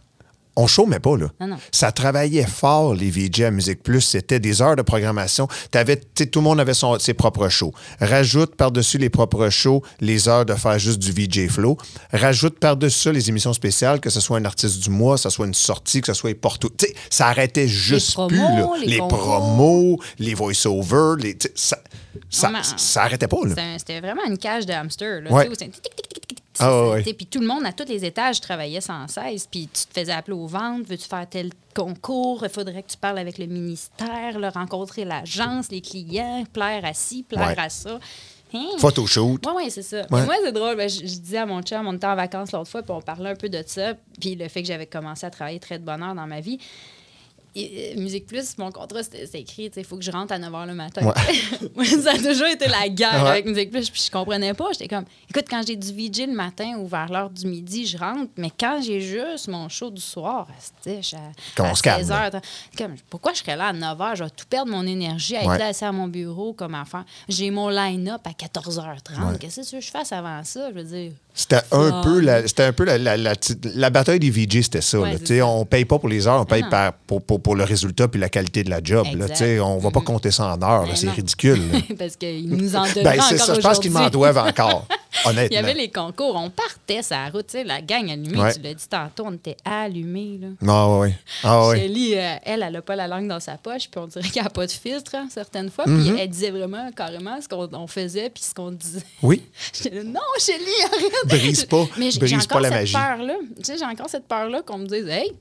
On chômait pas, là. Non, non. Ça travaillait fort, les VJ à Musique Plus. C'était des heures de programmation. T'avais, tout le monde avait son- ses propres shows. Rajoute par-dessus les propres shows les heures de faire juste du VJ Flow. Rajoute par-dessus ça les émissions spéciales, que ce soit un artiste du mois, que ce soit une sortie, que ce soit partout. Tu sais, ça arrêtait juste promos, plus. Là. les promos, les voice-overs, les, ça, ça, ça arrêtait pas. Là. C'était vraiment une cage de hamster. Là, Ouais. Ah, ouais, ouais. Puis tout le monde, à tous les étages, travaillait sans cesse. Puis tu te faisais appeler au ventre. Veux-tu faire tel concours? Il faudrait que tu parles avec le ministère, là, rencontrer l'agence, les clients, plaire à ci, plaire Ouais. à ça. Hein? Photoshoot. Oui, oui, c'est ça. Ouais. Moi, c'est drôle. ben, je, je disais à mon chum, on était en vacances l'autre fois, puis on parlait un peu de ça. Puis le fait que j'avais commencé à travailler très de bonne heure dans ma vie. Euh, Musique Plus, mon contrat, c'était c'était écrit, il faut que je rentre à 9 h le matin. Ça a toujours été la guerre Ouais. avec Musique Plus, puis je comprenais pas. J'étais comme, écoute, quand j'ai du VJ le matin ou vers l'heure du midi, je rentre, mais quand j'ai juste mon show du soir, c'était à, à se calme, 16 là. heures, comme, pourquoi je serais là à 9 h? Je vais tout perdre mon énergie à être Ouais. là assis à mon bureau comme enfant. J'ai mon line-up à 14h30. Qu'est-ce que je fasse avant ça? Je veux dire, C'était un peu la, c'était un peu la, la, la, bataille des VJ, c'était ça. Ouais, là. On paye pas pour les heures, on paye par- pour, pour, pour le résultat puis la qualité de la job. Là, on va pas compter ça en heures. Ben C'est ridicule. parce qu'ils nous en donnent ben, encore. Je pense qu'ils m'en doivent encore. Honnêtement. Il y avait les concours. On partait la route. La gang allumée, Ouais. tu l'as dit tantôt, on était allumés. Là. Ah oui. Ah oui. Shelly, euh, elle, elle n'a pas la langue dans sa poche, puis on dirait qu'elle n'a pas de filtre, hein, certaines fois. Mm-hmm. Puis elle disait vraiment carrément ce qu'on on faisait, puis ce qu'on disait. Oui. J'étais non, Shelly, arrête! Brise pas- Mais brise pas la magie. Tu sais, j'ai encore cette peur-là qu'on me dise, hey,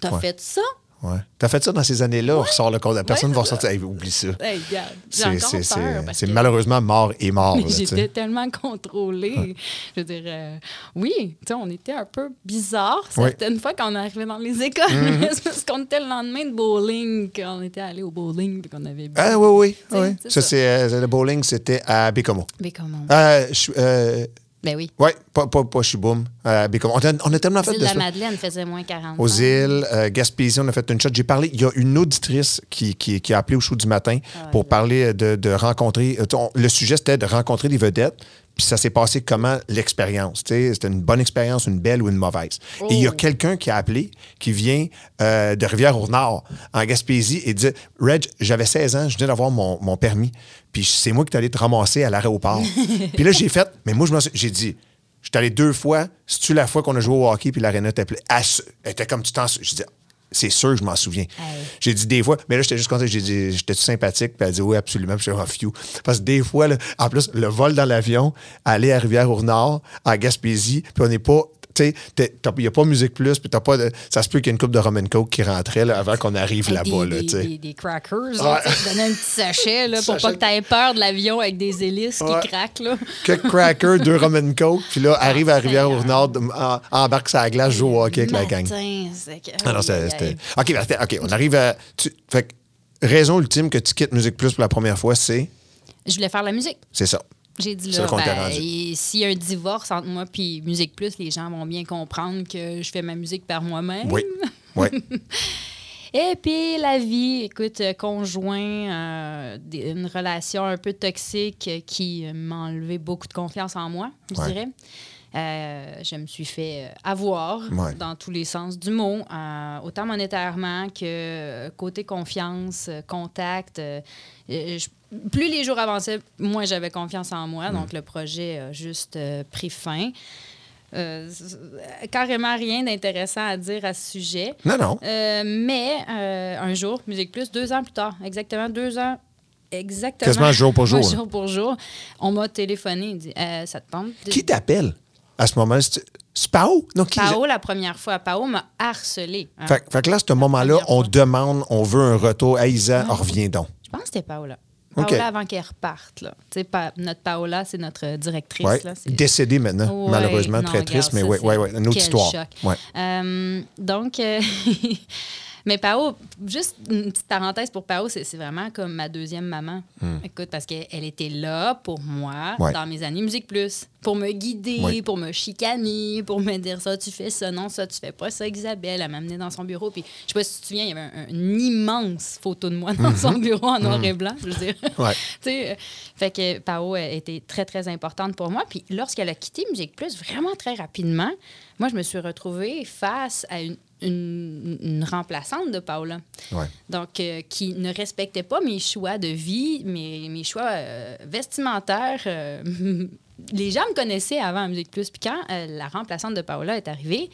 t'as Ouais. fait ça? Ouais. T'as fait ça dans ces années-là, on ressort le compte. Personne ne Ouais, va ressortir. Hey, oublie ça. Hey, C'est, que- malheureusement mort et mort. J'étais tellement contrôlée. Je veux dire, euh, oui, tu sais, on était un peu bizarre certaines fois quand on arrivait dans les écoles. C'est parce qu'on était le lendemain de bowling, qu'on était allé au bowling puis qu'on avait bu. Ah oui, oui. Ça, ça. c'est, euh, le bowling, c'était à Bécomo. Comment? Euh, euh, ben oui. oui, pas, pas, pas Chiboum. Bécomo. On, a, on a tellement fait de la. Madeleine faisait moins 40 aux îles, euh, Gaspésie, on a fait une shot. J'ai parlé, il y a une auditrice qui, qui, qui a appelé au show du matin pour parler de, de rencontrer. euh, on- le sujet, c'était de rencontrer des vedettes. Puis ça s'est passé comment? L'expérience? C'était une bonne expérience, une belle ou une mauvaise. Et il y a Oh. quelqu'un qui a appelé, qui vient euh, de Rivière-au-Nord, en Gaspésie, et dit Reg, j'avais 16 ans, je venais d'avoir mon, mon permis. Puis c'est moi qui t'allais te ramasser à l'aéroport. puis là, j'ai fait, mais moi, je j'ai dit, je suis allé deux fois. C'est-tu la fois qu'on a joué au hockey puis l'aréna elle était comme tu t'en Je dis, c'est sûr, je m'en souviens. J'ai dit des fois, mais là, j'étais juste content. J'ai dit, j'étais sympathique? Puis elle dit, oui, absolument. Puis je suis off you. Parce que des fois, là, en plus, le vol dans l'avion, aller à Rivière-au-Nord, à Gaspésie, puis on n'est pas. Tu sais, il n'y a pas Musique Plus, puis t'as pas de. Ça se peut qu'il y ait une coupe de Roman Coke qui rentrait là, avant qu'on arrive Avec là-bas, des, là, des, des- des crackers, là, tu donner un petit sachet là, pour Sachet. pas que tu aies peur de l'avion avec des hélices Ouais. qui craquent. Là. Quelques crackers, deux Roman Coke, puis là, arrive à. Rivière-au-Nord, embarque la glace, joue au hockey avec la gang. Que- Ah non, c'était. OK, ben, OK, on arrive à. tu- fait que, raison ultime que tu quittes Musique Plus pour la première fois, c'est? Je voulais faire la musique. C'est ça. J'ai dit là, ben, s'il y a un divorce entre moi puis Musique Plus, les gens vont bien comprendre que je fais ma musique par moi-même. Oui. Oui. Et puis la vie, écoute, euh, conjoint, euh, une relation un peu toxique qui m'a enlevé beaucoup de confiance en moi, je Ouais. dirais. Euh, je me suis fait avoir Ouais. dans tous les sens du mot, euh, autant monétairement que côté confiance, contact. euh, je- plus les jours avançaient, moins j'avais confiance en moi. Donc, le projet a juste euh, pris fin. Euh, carrément rien d'intéressant à dire à ce sujet. Non, non. Euh, mais un jour, Musique Plus, deux ans plus tard, exactement deux ans, exactement. Quasiment jour pour jour, Ouais, là. jour pour jour. On m'a téléphoné, il dit Euh, Ça te tente de- Qui t'appelle à ce moment-là? C'est Pao? Non, qui? Pao, la première fois, Pao m'a harcelé. hein. Fait, fait que là, à ce moment-là, on fois. demande, on veut un retour. Hey, Isa, Ah. reviens donc. Je pense que c'était Paola. OK. Paola avant qu'elle reparte. Là. Pa- notre Paola, c'est notre directrice. Ouais. là. Décédée maintenant, Ouais, malheureusement, non, très regarde, triste, mais oui, oui, oui, une autre histoire. choc. Ouais. Euh, donc, euh, mais Pao, juste une petite parenthèse pour Pao, c'est vraiment comme ma deuxième maman. Écoute, parce qu'elle elle était là pour moi Hmm. Ouais. dans mes années Musique Plus, pour me guider, Ouais. pour me chicaner, pour me dire ça, tu fais ça, non, ça, tu fais pas ça, Isabelle. Elle m'a amené dans son bureau. Puis, je sais pas si tu te souviens, il y avait un- une immense photo de moi dans son bureau en noir et blanc, je veux dire. Ouais. Tu sais, euh, fait que Pao elle était très, très importante pour moi. Puis lorsqu'elle a quitté Musique Plus, vraiment très rapidement, moi, je me suis retrouvée face à une, une- une remplaçante de Paola. Ouais. Donc, euh, qui ne respectait pas mes choix de vie, mes, mes choix euh, vestimentaires. euh, les gens me connaissaient avant à Musique Plus. Puis quand la remplaçante de Paola est arrivée,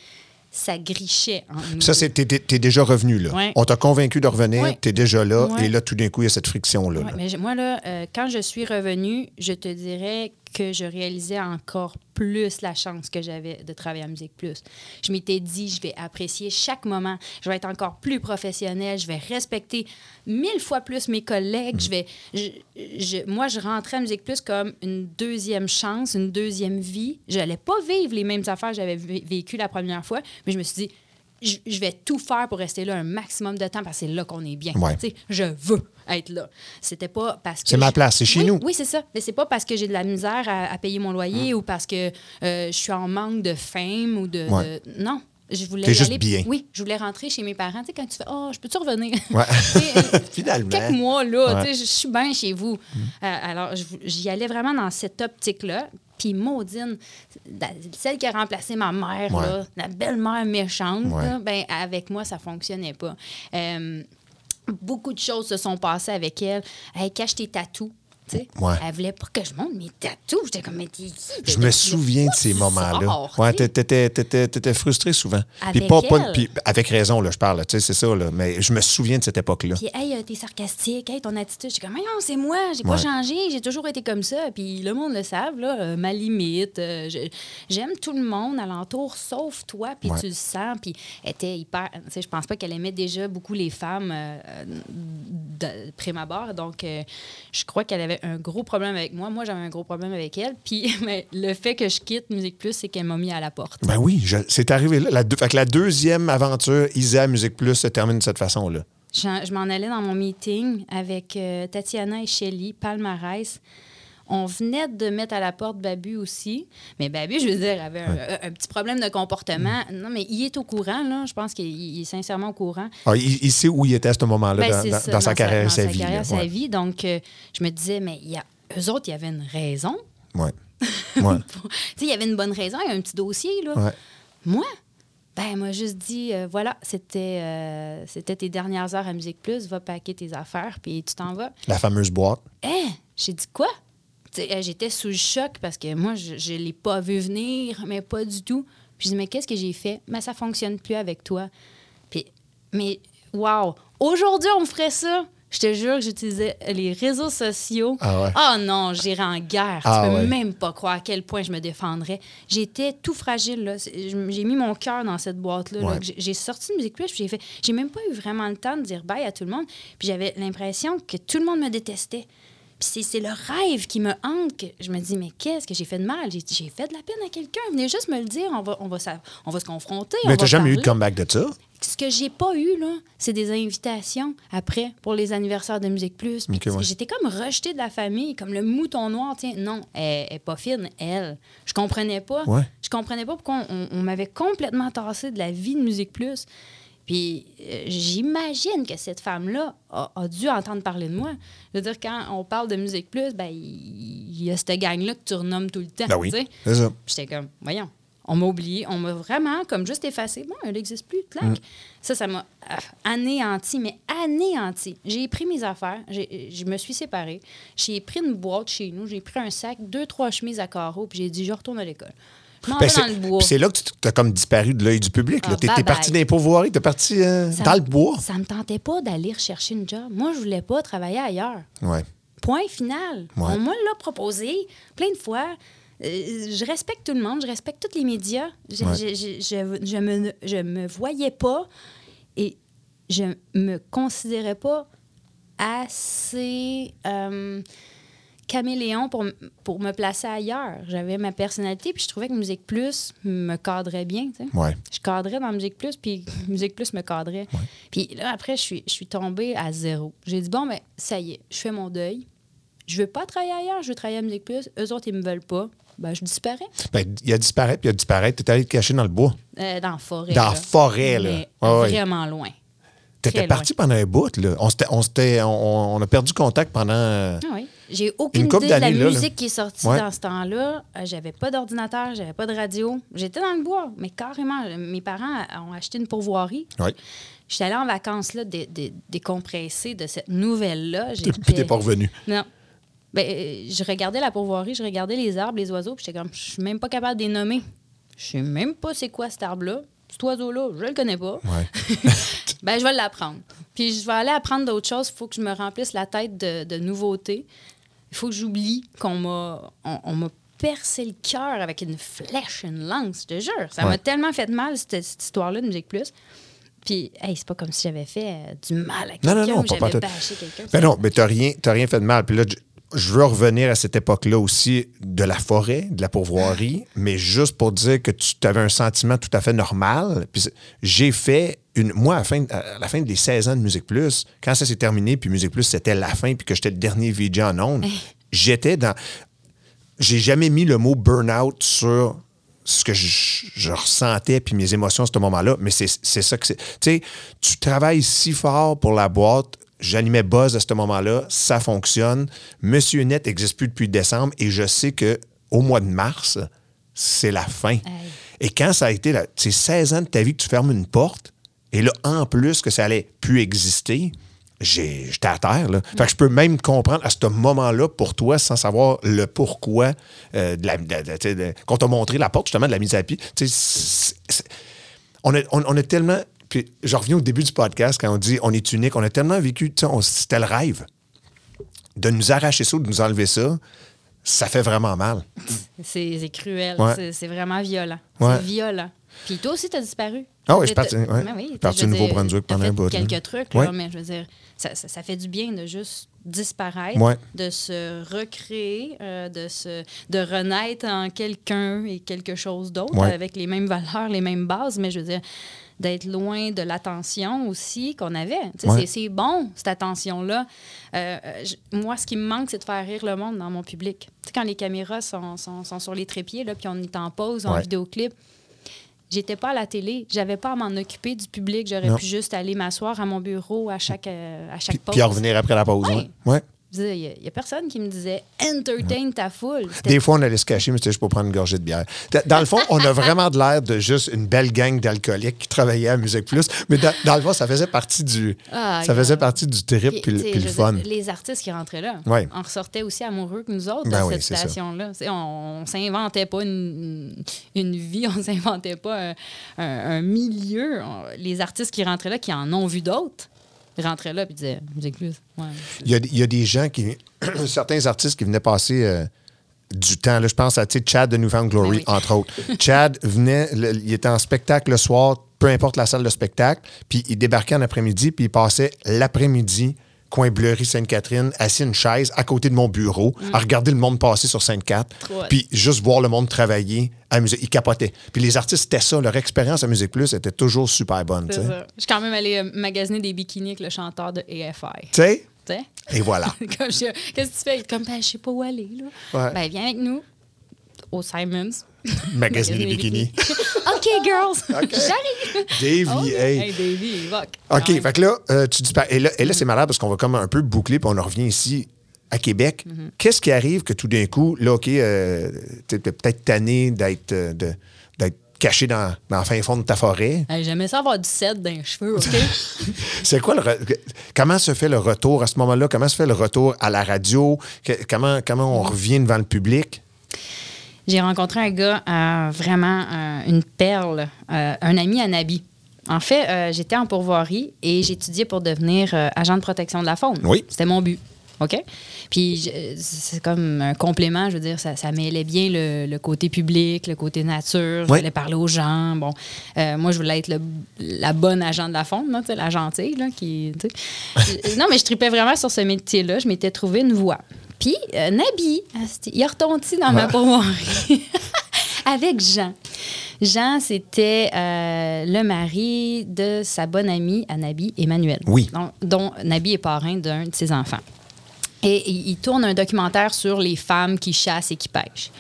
ça grichait. en nous Ça, c'est, t'es, déjà revenu, là. Ouais. On t'a convaincu de revenir, Ouais. t'es déjà là, et là, tout d'un coup, il y a cette friction-là. Là. mais moi, là, quand je suis revenue, je te dirais que je réalisais encore plus la chance que j'avais de travailler à Musique Plus. Je m'étais dit, je vais apprécier chaque moment, je vais être encore plus professionnelle, je vais respecter mille fois plus mes collègues, je vais... je- je- moi, je rentrais à Musique Plus comme une deuxième chance, une deuxième vie. Je n'allais pas vivre les mêmes affaires que j'avais vé- vécues la première fois, mais je me suis dit, je, je vais tout faire pour rester là un maximum de temps parce que c'est là qu'on est bien. Ouais. Je veux être là. C'était pas parce que. C'est ma place, c'est chez Oui, nous. Oui, c'est ça. Mais c'est pas parce que j'ai de la misère à, à payer mon loyer ou parce que euh, je suis en manque de fame ou de. Ouais. de- Non. Je voulais juste aller- bien. Oui, je voulais rentrer chez mes parents. Tu sais, quand tu fais Oh, je peux-tu revenir? Ouais. Finalement. Quelques mois, là, Ouais. tu sais, je suis bien chez vous. Euh, alors, j'y allais vraiment dans cette optique-là. Puis Maudine, celle qui a remplacé ma mère, Ouais. là, la belle-mère méchante, Ouais. là, ben, avec moi, ça fonctionnait pas. Euh, beaucoup de choses se sont passées avec elle. Elle cache tes tatous. Ouais. Elle voulait pas que je monte mes tatous. J'étais comme, mais t'es qui? Je me souviens de ces moments-là. Ouais, t'étais, frustré souvent. Avec pas, pas- elle. puis avec raison, là, je parle, tu sais, c'est ça, là. Mais je me souviens de cette époque-là. Puis, hey, euh, t'es sarcastique, hey, ton attitude. J'étais comme, non, c'est moi, j'ai pas changé, j'ai toujours été comme ça. Puis, le monde le savent, là, euh, ma limite. euh, J'aime tout le monde alentour, sauf toi, puis Ouais. tu le sens. Puis, elle était hyper. Tu sais, je pense pas qu'elle aimait déjà beaucoup les femmes euh, de prime abord. Donc, je crois qu'elle avait un gros problème avec moi. Moi, j'avais un gros problème avec elle. Puis, mais le fait que je quitte Musique Plus, c'est qu'elle m'a mis à la porte. Ben oui, c'est arrivé là. La, deux- fait que la deuxième aventure, Isa Musique Plus, se termine de cette façon-là. Je, je m'en allais dans mon meeting avec euh, Tatiana et Shelly, palmarès. On venait de mettre à la porte Babu aussi. Mais Babu, je veux dire, avait un, un petit problème de comportement. Mm. Non, mais il est au courant, là. Je pense qu'il il est sincèrement au courant. Ah, il, il sait où il était à ce moment-là Ben, dans, sa carrière et sa, sa vie. carrière, là. sa vie. Donc, euh, je me disais, mais il y a, eux autres, il y avait une raison. Ouais. Ouais. tu sais, il y avait une bonne raison, il y a un petit dossier, là. Ouais. Moi, ben, elle m'a juste dit, euh, voilà, c'était euh, c'était tes dernières heures à Musique Plus, va paquer tes affaires, puis tu t'en vas. La fameuse boîte. Hein? J'ai dit quoi? Euh, J'étais sous le choc parce que moi, je ne l'ai pas vu venir, mais pas du tout. Puis je dis, mais qu'est-ce que j'ai fait? Mais ça fonctionne plus avec toi. Puis, mais, wow! Aujourd'hui, on me ferait ça. Je te jure que j'utilisais les réseaux sociaux. Ah ouais? Oh non, j'irais en guerre. Ah tu peux ouais. même pas croire à quel point je me défendrais. J'étais tout fragile. J'ai mis mon cœur dans cette boîte-là. Ouais. j'ai- sorti de Musique Plus, j'ai fait. J'ai même pas eu vraiment le temps de dire bye à tout le monde. Puis j'avais l'impression que tout le monde me détestait. Puis c'est- le rêve qui me hante. Que je me dis, mais qu'est-ce que j'ai fait de mal? J'ai j'ai fait de la peine à quelqu'un. Venez juste me le dire. On va, on va, on va se confronter. on Mais t'as jamais eu de comeback de ça? Ce que j'ai pas eu, là, c'est des invitations après pour les anniversaires de Musique Plus. Ouais. J'étais comme rejetée de la famille, comme le mouton noir. Tiens, non, elle elle est pas fine, elle. Je comprenais pas. Ouais. Je comprenais pas pourquoi on, on m'avait complètement tassé de la vie de Musique Plus. Puis euh, j'imagine que cette femme-là a, a dû entendre parler de moi. Je veux dire, quand on parle de Musique Plus, ben, il y a cette gang-là que tu renommes tout le temps. Ben oui, c'est ça. J'étais comme, voyons, on m'a oublié, on m'a vraiment comme juste effacé. Bon, elle n'existe plus, clac. Mm. Ça, ça m'a euh, anéanti, mais anéanti. J'ai pris mes affaires, je me suis séparée. J'ai pris une boîte chez nous, j'ai pris un sac, deux, trois chemises à carreaux, puis j'ai dit, je retourne à l'école. Ben, c'est là que tu as comme disparu de l'œil du public. Ah, t'es bye. parti dans les pourvoiries, t'es parti euh, dans le bois. Ça me tentait pas d'aller rechercher une job. Moi, je voulais pas travailler ailleurs. Ouais. Point final. Ouais. On me l'a proposé plein de fois. Euh, je respecte tout le monde, je respecte tous les médias. Je, Ouais. je, je, je- je me, je me voyais pas et je me considérais pas assez euh, caméléon pour, pour me placer ailleurs. J'avais ma personnalité, puis je trouvais que Musique Plus me cadrait bien. Ouais. Je cadrais dans Musique Plus, puis Musique Plus me cadrait. Puis là, après, je suis, je suis tombée à zéro. J'ai dit, bon, ben, ça y est, je fais mon deuil. Je veux pas travailler ailleurs, je veux travailler à Musique Plus. Eux autres, ils me veulent pas. Ben, je disparais Ben, il a disparu, puis il a disparu. T'es allé te cacher dans le bois? euh, dans la forêt. Dans la forêt, là. Mais ouais. vraiment loin. T'étais parti pendant un bout, là. On, s'était- on, on, on a perdu contact pendant. euh, Ah oui. J'ai aucune idée de la là. musique qui est sortie Ouais. dans ce temps-là. Euh, j'avais pas d'ordinateur, j'avais pas de radio. J'étais dans le bois, mais carrément. Mes parents ont acheté une pourvoirie. Ouais. J'étais allée en vacances là, dé- dé- décompressée de cette nouvelle-là. Puis t'es pas revenu. Non. Ben, euh, je regardais la pourvoirie, je regardais les arbres, les oiseaux, puis j'étais comme, je suis même pas capable de les nommer. Je sais même pas c'est quoi cet arbre-là. Cet oiseau-là, je le connais pas. Ouais. ben, je vais l'apprendre. Puis je vais aller apprendre d'autres choses. Il faut que je me remplisse la tête de, de nouveautés. Il faut que j'oublie qu'on m'a on, on m'a percé le cœur avec une flèche, une lance, je te jure. Ça Ouais. m'a tellement fait mal, cette, cette histoire-là de Musique Plus. Puis, hey, c'est pas comme si j'avais fait euh, du mal à Non, quelqu'un non, non, ou pas bâché quelqu'un. Ben non, mais t'as rien, t'as rien fait de mal. Puis là, je, veux revenir à cette époque-là aussi de la forêt, de la pourvoirie, mais juste pour dire que tu avais un sentiment tout à fait normal. J'ai fait une. Moi, à la, fin, à la fin des 16 ans de Musique Plus, quand ça s'est terminé, puis Musique Plus, c'était la fin, puis que j'étais le dernier VJ en ondes, j'étais dans. J'ai jamais mis le mot burn-out sur ce que je, je ressentais puis mes émotions à ce moment-là, mais c'est ça que c'est. Tu sais, tu travailles si fort pour la boîte. J'animais Buzz à ce moment-là, ça fonctionne. Monsieur Net n'existe plus depuis décembre et je sais que au mois de mars, c'est la fin. Et quand ça a été, c'est 16 ans de ta vie que tu fermes une porte, et là, en plus que ça allait plus exister, j'étais à terre. Là. Fait que je peux même comprendre à ce moment-là, pour toi, sans savoir le pourquoi euh, de la, de- de- qu'on t'a montré la porte, justement, de la mise à pied. On, a, on- on a tellement. Puis je reviens au début du podcast quand on dit on est unique. On a tellement vécu, c'était le rêve. De nous arracher ça, ou de nous enlever ça, ça fait vraiment mal. C'est cruel. Ouais. C'est- vraiment violent. Ouais. C'est violent. Puis toi aussi, t'as disparu. Ah oui, je suis parti- ouais. Ben oui, parti au Nouveau-Brunswick pendant un bout, quelques trucs, là, mais je veux dire, ça, ça- ça fait du bien de juste disparaître, Ouais. de se recréer, euh, de, se, de renaître en quelqu'un et quelque chose d'autre, Ouais. avec les mêmes valeurs, les mêmes bases, mais je veux dire, d'être loin de l'attention aussi qu'on avait. Ouais. c'est- bon, cette attention-là. Euh, euh, moi, ce qui me manque, c'est de faire rire le monde dans mon public. Tu sais, quand les caméras sont, sont- sont sur les trépieds, là, puis on est en pause, en vidéoclip, J'étais pas à la télé, j'avais pas à m'en occuper du public, j'aurais pu juste aller m'asseoir à mon bureau à chaque, euh, à chaque Puis, pause. puis en revenir après la pause. Ouais. ouais. Il y, a personne qui me disait entertain ta foule. Des fois, on allait se cacher, mais c'était juste pour prendre une gorgée de bière. Dans le fond, on a vraiment de l'air de juste une belle gang d'alcooliques qui travaillaient à Musique Plus. Mais dans, dans le fond, ça faisait partie du, Ah, ça faisait partie du trip puis, puis le fun. dire, les artistes qui rentraient là, Ouais. on ressortait aussi amoureux que nous autres Ben dans oui, cette station-là. On, on s'inventait pas une, une vie, on s'inventait pas un, un- un milieu. On- les artistes qui rentraient là, qui en ont vu d'autres, rentraient là et disaient Musique Plus. Ouais. Il y, a, il y a des gens qui. certains artistes qui venaient passer euh, du temps. Là, je pense à Chad de Newfound Glory, Ben oui. entre autres. Chad venait, le- il était en spectacle le soir, peu importe la salle de spectacle, puis il débarquait en après-midi, puis il passait l'après-midi, coin Bleury Sainte-Catherine, assis une chaise à côté de mon bureau, à regarder le monde passer sur Sainte-Cat, Mm. Trop hot. puis juste voir le monde travailler à musique. Il capotait. Puis les artistes, c'était ça. Leur expérience à Musique Plus était toujours super bonne. Je suis quand même allée euh, magasiner des bikinis avec le chanteur de AFI. Tu sais? Et voilà. Qu'est-ce que tu fais? Comme, ben, je sais pas où aller. Là. Ouais. Ben, viens avec nous au Simons. Magasiner des bikinis. OK, girls, j'arrive. Davy, Oh, hey. Hey, Davy, évoque. OK, ouais. fait que là, euh, tu dis pas. Et là, et là c'est malade parce qu'on va comme un peu boucler, puis on en revient ici à Québec. Mm-hmm. Qu'est-ce qui arrive que tout d'un coup, là, OK, euh, t'es peut-être tanné d'être euh, d'être caché dans, dans le fin fond de ta forêt? Hey, J'aimais ça avoir du sel dans les cheveux, OK? C'est quoi le. re- Comment se fait le retour à ce moment-là? Comment se fait le retour à la radio? Que- comment, comment on revient devant le public? J'ai rencontré un gars, euh, vraiment euh, une perle, euh, un ami à Nabi. En fait, j'étais en pourvoirie et j'étudiais pour devenir agent de protection de la faune. Oui. C'était mon but. OK? Puis c'est comme un complément, je veux dire, ça, ça mêlait bien le, le côté public, le côté nature. Je Oui. voulais parler aux gens. Bon, Euh, moi, je voulais être le- la bonne agent de la là, sais, la gentille, là, qui. non, mais je tripais vraiment sur ce métier-là. Je m'étais trouvé une voie. Puis, euh, Nabi, asti, il a retondi dans ma pourvoirie avec Jean. Jean, c'était euh, le mari de sa bonne amie à Nabi, Emmanuel. Oui. Dont, dont Nabi est parrain d'un de ses enfants. Et il il tourne un documentaire sur les femmes qui chassent et qui pêchent.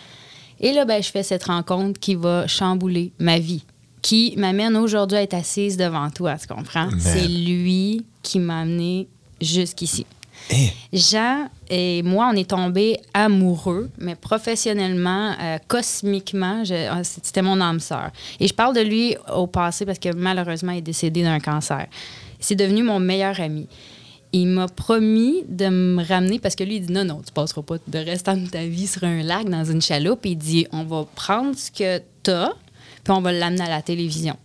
Et là, ben, je fais cette rencontre qui va chambouler ma vie, qui m'amène aujourd'hui à être assise devant toi, tu comprends? C'est lui qui m'a amené jusqu'ici. Eh, Jean et moi, on est tombés amoureux, mais professionnellement, euh, cosmiquement, euh, c'était mon âme sœur. Et je parle de lui au passé parce que malheureusement, il est décédé d'un cancer. C'est devenu mon meilleur ami. Il m'a promis de me ramener parce que lui, il dit non, non, tu passeras pas le restant de ta vie sur un lac dans une chaloupe. Il dit on va prendre ce que tu as, puis on va l'amener à la télévision.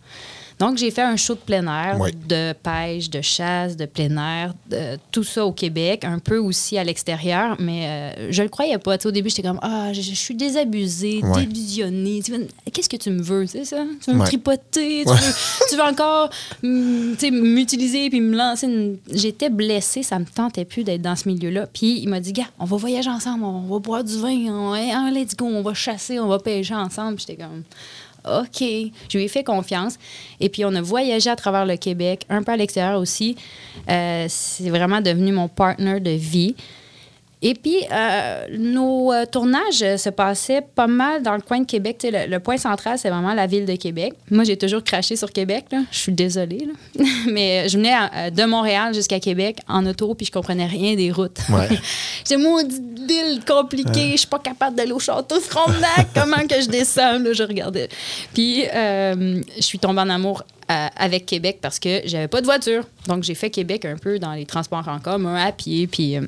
Donc, j'ai fait un show de plein air, Oui. de pêche, de chasse, de plein air, de- tout ça au Québec, un peu aussi à l'extérieur, mais euh, je le croyais pas. Tu sais, au début, j'étais comme Ah, je, je suis désabusée, délusionnée. Tu Qu'est-ce que tu me veux, c'est ça? Tu veux me tripoter? Tu, veux, tu veux encore tu sais, m'utiliser puis me lancer? une- J'étais blessée, ça me tentait plus d'être dans ce milieu-là. Puis il m'a dit Gars, on va voyager ensemble, on va boire du vin, on va, ah, let's go, on va chasser, on va pêcher ensemble. J'étais comme OK. Je lui ai fait confiance. Et puis, on a voyagé à travers le Québec, un peu à l'extérieur aussi. Euh, c'est vraiment devenu mon partner de vie. Et puis, euh, nos euh, tournages euh, se passaient pas mal dans le coin de Québec. Tu sais, le, le point central, c'est vraiment la ville de Québec. Moi, j'ai toujours craché sur Québec. là. Je suis désolée. là. Mais je venais euh, de Montréal jusqu'à Québec en auto, puis je comprenais rien des routes. Ouais. J'ai maudite ville compliquée. Je suis pas capable d'aller au château Frontenac. Comment que je descends? Là, je regardais. Puis, euh, je suis tombée en amour euh, avec Québec parce que j'avais pas de voiture. Donc, j'ai fait Québec un peu dans les transports en commun, à pied. Puis, euh,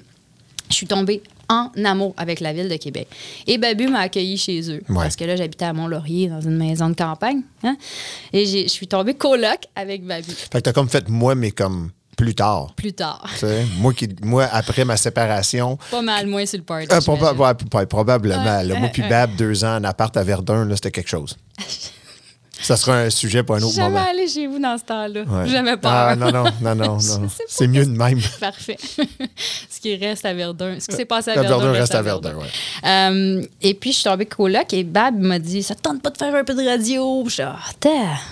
je suis tombée en amour avec la ville de Québec. Et Babu m'a accueilli chez eux. Ouais. Parce que là, j'habitais à Mont-Laurier, dans une maison de campagne. hein. Et je suis tombée coloc avec Babu Fait que t'as comme fait moi, mais comme plus tard. plus tard. Moi, qui, moi, après ma séparation, Pas mal moins sur le party. euh, proba- ouais, probablement. Là, moi, puis. Bab, deux ans en appart à Verdun, là, c'était quelque chose. Ça sera un sujet pour un autre Jamais moment. allé chez vous dans ce temps-là. Ouais. Jamais peur. Ah, non, non, non, non, C'est mieux de même. Parfait. ce qui reste à Verdun. Ce qui s'est passé à Verdun, Verdun reste à Verdun, ouais. Euh, et puis, je suis tombée coloc et Bab m'a dit Ça te tente pas de faire un peu de radio? Je suis ah,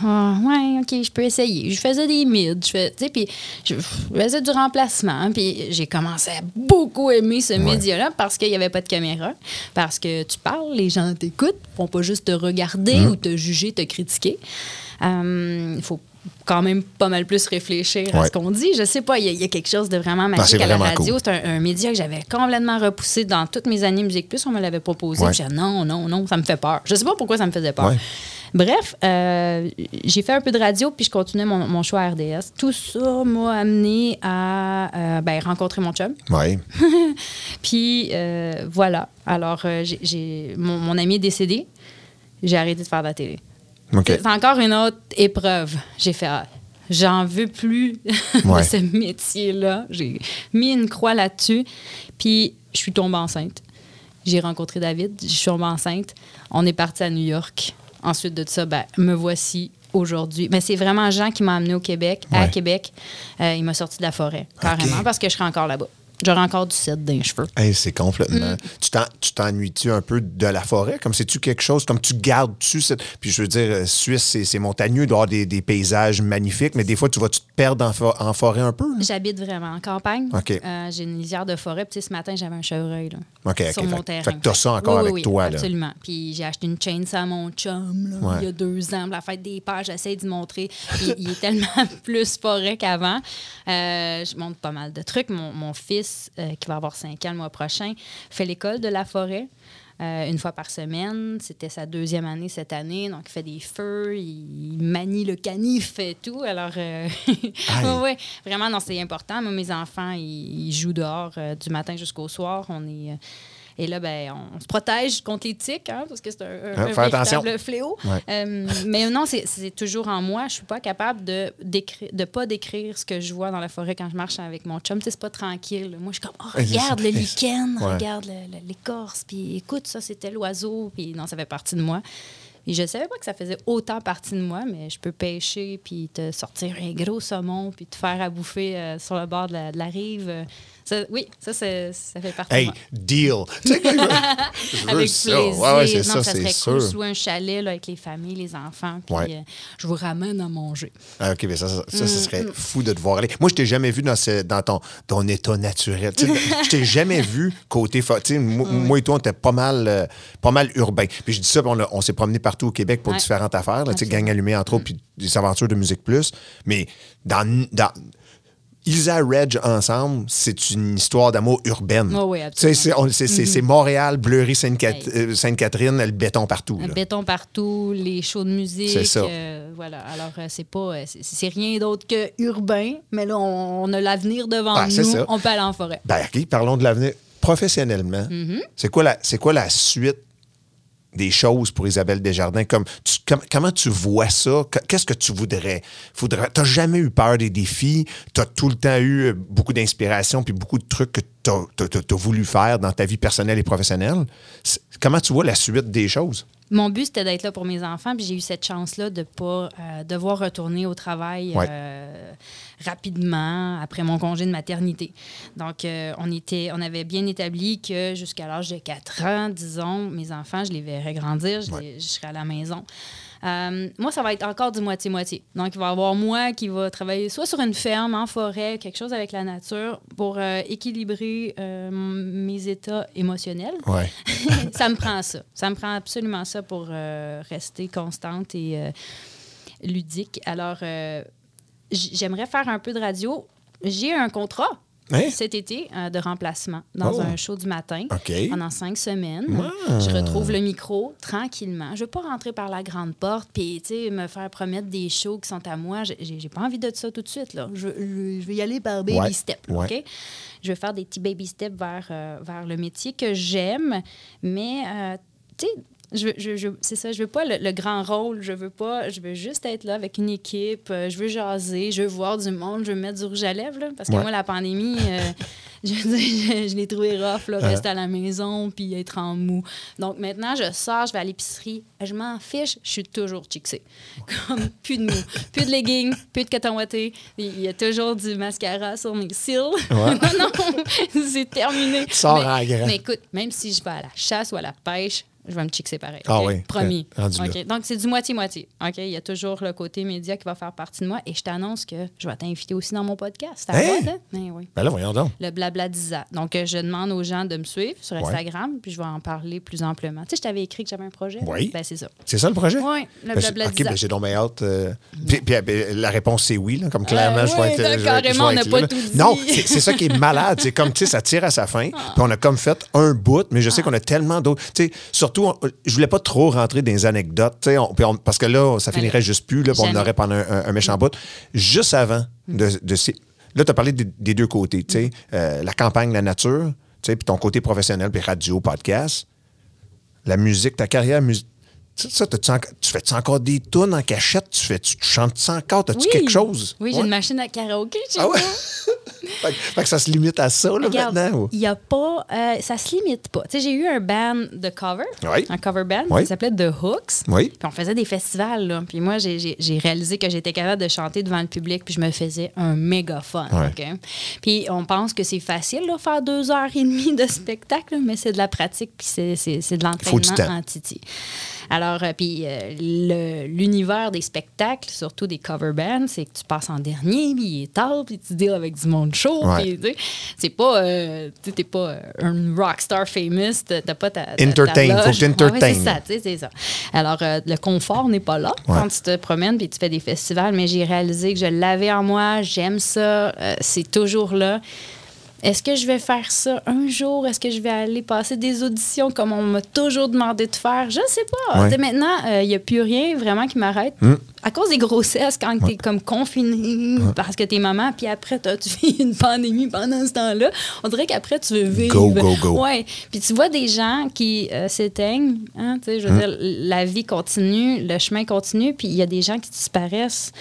ah, ouais, OK, je peux essayer. Je faisais des mids, je fais, puis je faisais du remplacement. Puis j'ai commencé à beaucoup aimer ce média-là parce qu'il n'y avait pas de caméra, parce que tu parles, les gens t'écoutent, ils vont pas juste te regarder Mm. ou te juger, te critiquer. Il faut quand même pas mal plus réfléchir à ce qu'on dit. Je sais pas, il y, a- il y a quelque chose de vraiment c'est magique à la radio. cool. C'est un, un média que j'avais complètement repoussé dans toutes mes années Musique Plus. On me l'avait proposé. Ouais. J'ai dit, non, non, non, ça me fait peur. Je sais pas pourquoi ça me faisait peur. Ouais. Bref, euh, j'ai fait un peu de radio, puis je continuais mon, mon choix à RDS. Tout ça m'a amené à euh, ben, rencontrer mon chum. Oui. Puis euh, voilà. Alors, euh, j'ai, mon, mon ami est décédé. J'ai arrêté de faire de la télé. C'est encore une autre épreuve. J'ai fait, ah, j'en veux plus Ouais. de ce métier-là. J'ai mis une croix là-dessus. Puis, je suis tombée enceinte. J'ai rencontré David, je suis tombée enceinte. On est parti à New York. Ensuite de ça, ben, me voici aujourd'hui. Mais c'est vraiment Jean qui m'a amené au Québec, à. Québec. Euh, il m'a sorti de la forêt, carrément, parce que je serais encore là-bas. J'aurais encore du 7 dans les cheveux. Hey, c'est complètement. Mm. Tu t'en- Tu t'ennuies-tu un peu de la forêt? Comme c'est-tu quelque chose, comme tu gardes-tu cette. Puis je veux dire, euh, Suisse, c'est montagneux, il doit y avoir des, des paysages magnifiques, mais des fois, tu vas-tu te perdre en, for- en forêt un peu? J'habite vraiment en campagne. Euh, j'ai une lisière de forêt. Puis ce matin, j'avais un chevreuil là, OK, OK. sur mon Fait- terrain. fait que t'as ça encore Oui, avec oui, toi. Absolument. Puis j'ai acheté une chainsaw à mon chum là, Ouais. il y a deux ans. pour La fête des pères, j'essaie d'y montrer. Il est tellement plus forêt qu'avant. Euh, je montre pas mal de trucs. Mon, mon fils, euh, qui va avoir 5 ans le mois prochain, fait l'école de la forêt. euh, une fois par semaine. C'était sa deuxième année cette année. Donc, il fait des feux, il manie le canif et tout. Alors, euh, ouais, ouais, vraiment, non, c'est important. Moi, mes enfants, ils, ils jouent dehors euh, du matin jusqu'au soir. On est. et là, ben, on se protège contre les tiques, hein, parce que c'est un, un- Hein, un véritable fléau. Ouais. Euh, mais non, c'est- toujours en moi. Je suis pas capable de décrire, de pas décrire ce que je vois dans la forêt quand je marche avec mon chum. Tu sais, C'est pas tranquille. Moi, je suis comme, oh, regarde le lichen, Ouais. regarde l'écorce, puis écoute, ça, c'était l'oiseau. Puis non, ça fait partie de moi. Et je savais pas que ça faisait autant partie de moi, mais je peux pêcher, puis te sortir un gros saumon, puis te faire à bouffer euh, sur le bord de la, de la rive. Ça- oui, ça, ça fait partie de Hey, deal! Je veux- Avec ça. plaisir. Ouais, non, ça, ça c'est serait sûr. cool. Je loue un chalet là, avec les familles, les enfants, puis Ouais. euh, je vous ramène à manger. Ah, OK, mais ça, ça, ça, Mm, ça serait fou de te voir aller. Moi, je t'ai jamais vu dans, ce- dans ton, ton état naturel. Je t'ai jamais vu côté... sais, moi, et toi, on était pas mal, euh, pas mal urbain. Puis je dis ça, on, a- on s'est promené partout au Québec pour différentes affaires. Là. Gang allumé, entre autres, puis des aventures de Musique Plus. Mais dans... dans Isa Reg ensemble, c'est une histoire d'amour urbaine. Oh oui, c'est- c'est Montréal, Bleury, Sainte-Cat- Hey. euh, Sainte-Catherine, le béton partout. Là. béton partout, les shows de musique. C'est ça. euh, voilà. Alors, euh, c'est pas. c'est- c'est rien d'autre que urbain, mais là, on, on a l'avenir devant Ah, nous. On peut aller en forêt. Ben, OK, parlons de l'avenir. Professionnellement, Mm-hmm. c'est quoi, la- c'est quoi la suite des choses pour Isabelle Desjardins? Comme, tu- com- comment tu vois ça? Que- Qu'est-ce que tu voudrais? Tu n'as jamais eu peur des défis? Tu as tout le temps eu euh, beaucoup d'inspiration puis beaucoup de trucs que tu as, voulu faire dans ta vie personnelle et professionnelle? Comment tu vois la suite des choses? Mon but, c'était d'être là pour mes enfants, puis j'ai eu cette chance-là de pas euh, devoir retourner au travail Ouais. euh, rapidement après mon congé de maternité. Donc, euh, on, était, on avait bien établi que jusqu'à l'âge de 4 ans, disons, mes enfants, je les verrais grandir, je, les- je serais à la maison. Euh, moi, ça va être encore du moitié-moitié. Donc, il va y avoir moi qui va travailler soit sur une ferme, en forêt, quelque chose avec la nature pour euh, équilibrer euh, mes états émotionnels Ouais. ça me prend ça. Ça me prend absolument ça pour rester constante et ludique. Alors, j'aimerais faire un peu de radio. J'ai un contrat Hein? cet été euh, de remplacement dans Oh. un show du matin pendant cinq semaines. Ah. Je retrouve le micro tranquillement. Je veux pas rentrer par la grande porte puis me faire promettre des shows qui sont à moi. J'ai pas envie de ça tout de suite. Là. Je, je- je vais y aller par baby Ouais. step. Ouais. Je vais faire des petits baby steps vers, euh, vers le métier que j'aime, mais euh, je, veux- je, je- c'est ça, je veux pas le, le grand rôle, je veux pas, je veux juste être là avec une équipe, euh, je veux jaser, je veux voir du monde, je veux mettre du rouge à lèvres, là, parce que moi, la pandémie, euh, je, je, je l'ai trouvé rough, là, rester à la maison puis être en mou. Donc maintenant, je sors, je vais à l'épicerie, je m'en fiche, je suis toujours chixée. Comme plus de mou, plus de leggings, plus de coton il y a toujours du mascara sur mes cils. Ouais. non, non, c'est terminé. Tu sors mais, grand. mais écoute, même si je vais à la chasse ou à la pêche, je vais me chixer pareil. Ah oui, Promis. Donc, c'est du moitié-moitié. OK? Il y a toujours le côté média qui va faire partie de moi. Et je t'annonce que je vais t'inviter aussi dans mon podcast. T'as Hein? hein? Ben oui. Ben là, voyons donc. Le blabla d'Isa. Donc, euh, je demande aux gens de me suivre sur Ouais. Instagram, puis je vais en parler plus amplement. Tu sais, je t'avais écrit que j'avais un projet. Oui. Ben, c'est ça. C'est ça le projet? Oui, le Ben, blabla OK, ben j'ai donc bien hâte. euh, puis, puis, ben, la réponse, c'est oui. là, comme clairement, Euh, je vais oui, être. je vais carrément, on n'a pas tout dit. Non, c'est ça qui est malade. C'est comme, tu sais, ça tire à sa fin. Puis on a comme fait un bout, mais je sais qu'on a tellement d'autres. Tu sais, surtout, on- je voulais pas trop rentrer dans les anecdotes, on- on- parce que là, ça finirait juste plus. Là, on aurait pendant un, un- un méchant bout. Juste avant de, de ces- Là, tu as parlé des, des deux côtés, tu sais, euh, la campagne, la nature, tu sais, puis ton côté professionnel, puis radio, podcast. La musique, ta carrière musique ça, tu fais-tu encore des tunes en cachette? Tu, fais, tu chantes-tu encore? T'as-tu Oui. quelque chose? Oui, j'ai Ouais. une machine à karaoké chez Ah ouais? fait, que- fait que ça se limite à ça, là, Regarde, maintenant? ou? il y a pas, euh, ça se limite pas. Tu sais, j'ai eu un band de cover, Oui. un cover band Oui. qui s'appelait The Hooks. Oui. Puis on faisait des festivals, là. Puis moi, j'ai- réalisé que j'étais capable de chanter devant le public, puis je me faisais un méga fun. Ouais. OK? Puis on pense que c'est facile, là, faire deux heures et demie de spectacle, mais c'est de la pratique, puis c'est- de l'entraînement en titi. Alors, euh, puis euh, l'univers des spectacles, surtout des cover bands, c'est que tu passes en dernier, puis il est tard, puis tu deals avec du monde chaud. Ouais. c'est pas, euh, tu t'es pas un rockstar famous, t'as pas ta. ta- ta Entertain, faut que. Ouais, c'est ça, c'est ça. Alors, le confort n'est pas là Ouais. quand tu te promènes puis tu fais des festivals, mais j'ai réalisé que je l'avais en moi, j'aime ça, euh, c'est toujours là. Est-ce que je vais faire ça un jour? Est-ce que je vais aller passer des auditions comme on m'a toujours demandé de faire? Je ne sais pas. Ouais. Tu Maintenant, il n'y a plus rien vraiment qui m'arrête. Hmm. À cause des grossesses, quand tu es comme confiné parce que t'es maman, puis après, tu fais une pandémie pendant ce temps-là, on dirait qu'après, tu veux vivre. Go, go, go. Ouais. Puis tu vois des gens qui euh, s'éteignent. Hein, tu Hmm. je veux dire, la vie continue, le chemin continue, puis il y a des gens qui disparaissent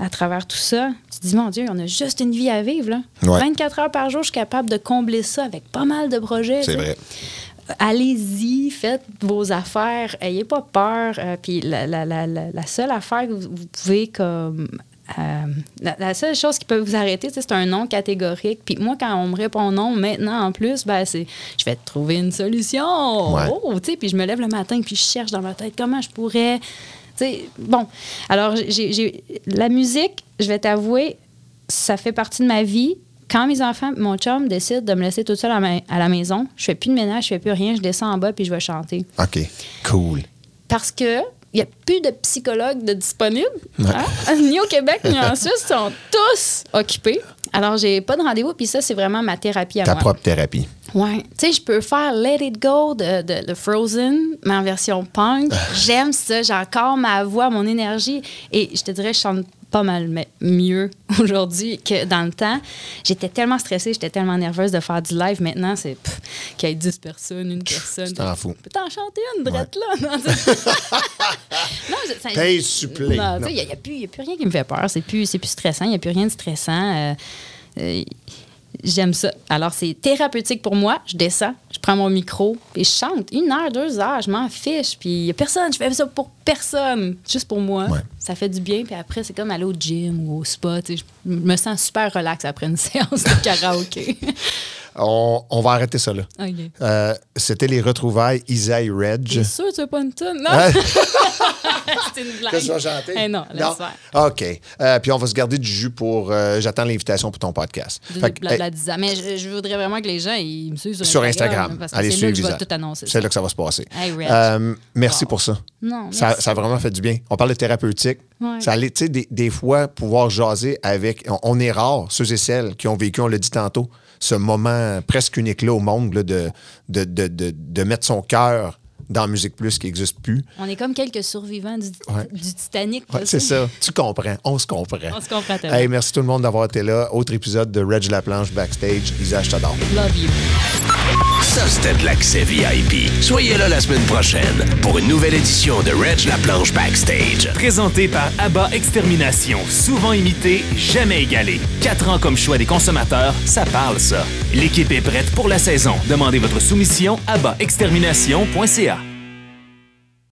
à travers tout ça. Tu te dis, mon Dieu, on a juste une vie à vivre. Là. Ouais. 24 heures par jour, je suis capable de combler ça avec pas mal de projets. C'est vrai. Allez-y, faites vos affaires, ayez pas peur. Euh, puis la, la- la- la- la seule affaire que vous, vous pouvez comme. euh, la, la seule chose qui peut vous arrêter, c'est un non catégorique. Puis moi, quand on me répond non, maintenant en plus, ben c'est, je vais te trouver une solution. Ouais. Oh, tu sais, puis je me lève le matin puis je cherche dans ma tête comment je pourrais. Sais, bon, alors j'ai, j'ai- la musique, je vais t'avouer, ça fait partie de ma vie. Quand mes enfants, mon chum décide de me laisser toute seule à, ma- à la maison, je fais plus de ménage, je fais plus rien, je descends en bas puis je vais chanter. OK. Cool. Parce que il n'y a plus de psychologues de disponibles, hein? ni au Québec ni en Suisse, ils sont tous occupés. Alors, j'ai pas de rendez-vous, puis ça, c'est vraiment ma thérapie à Ta moi. propre thérapie. Ouais. Tu sais, je peux faire Let It Go de, de- de Frozen, mais en version punk. J'aime ça. J'ai encore ma voix, mon énergie. Et je te dirais, je chante pas mal mais mieux aujourd'hui que dans le temps. J'étais tellement stressée, j'étais tellement nerveuse de faire du live. Maintenant, c'est qu'il y ait 10 personnes, une personne. t'en fous. Peux t'en chanter une, drette là? Non, non, T'es supplé. non, tu Non. sais, il n'y a, a plus rien qui me fait peur. C'est plus, plus stressant. Il n'y a plus rien de stressant. Euh, euh, J'aime ça. Alors, c'est thérapeutique pour moi. Je descends, je prends mon micro et je chante. Une heure, deux heures, je m'en fiche. Puis, il n'y a personne. Je fais ça pour personne. Juste pour moi. Ouais. Ça fait du bien. Puis après, c'est comme aller au gym ou au spa. Je me sens super relax après une séance de karaoké. On, on va arrêter ça là. Euh, C'était les retrouvailles Isaïe T'es Reg. sûr que tu veux pas une tonne? Non! C'est une blague. Que chanter? Eh non, laisse faire. OK. Euh, puis on va se garder du jus pour. euh, J'attends l'invitation pour ton podcast. De Fait que, blabla disant. Mais je, je voudrais vraiment que les gens ils me suivent sur, sur Instagram. Parce que Allez c'est suivre Isa. C'est là que ça va se passer. Hey, merci Wow. pour ça. Non, Ça, merci. ça a vraiment fait du bien. On parle de thérapeutique. Ouais. Ça allait, tu sais, des, des fois, pouvoir jaser avec. On, on est rare, ceux et celles qui ont vécu, on l'a dit tantôt, ce moment presque unique là au monde là, de, de, de, de, de mettre son cœur dans Musique Plus qui n'existe plus. On est comme quelques survivants du, Ouais. du Titanic. Ouais, c'est ça. Tu comprends. On se comprend. On se comprend tellement. Hey, merci tout le monde d'avoir été là. Autre épisode de Reg Laplanche Backstage. Isa, je t'adore. Love you. Ça, c'était l'accès VIP. Soyez là la semaine prochaine pour une nouvelle édition de Reg la planche Backstage. Présenté par ABBA Extermination, souvent imité, jamais égalé. Quatre ans comme choix des consommateurs, ça parle ça. L'équipe est prête pour la saison. Demandez votre soumission à extermination.ca.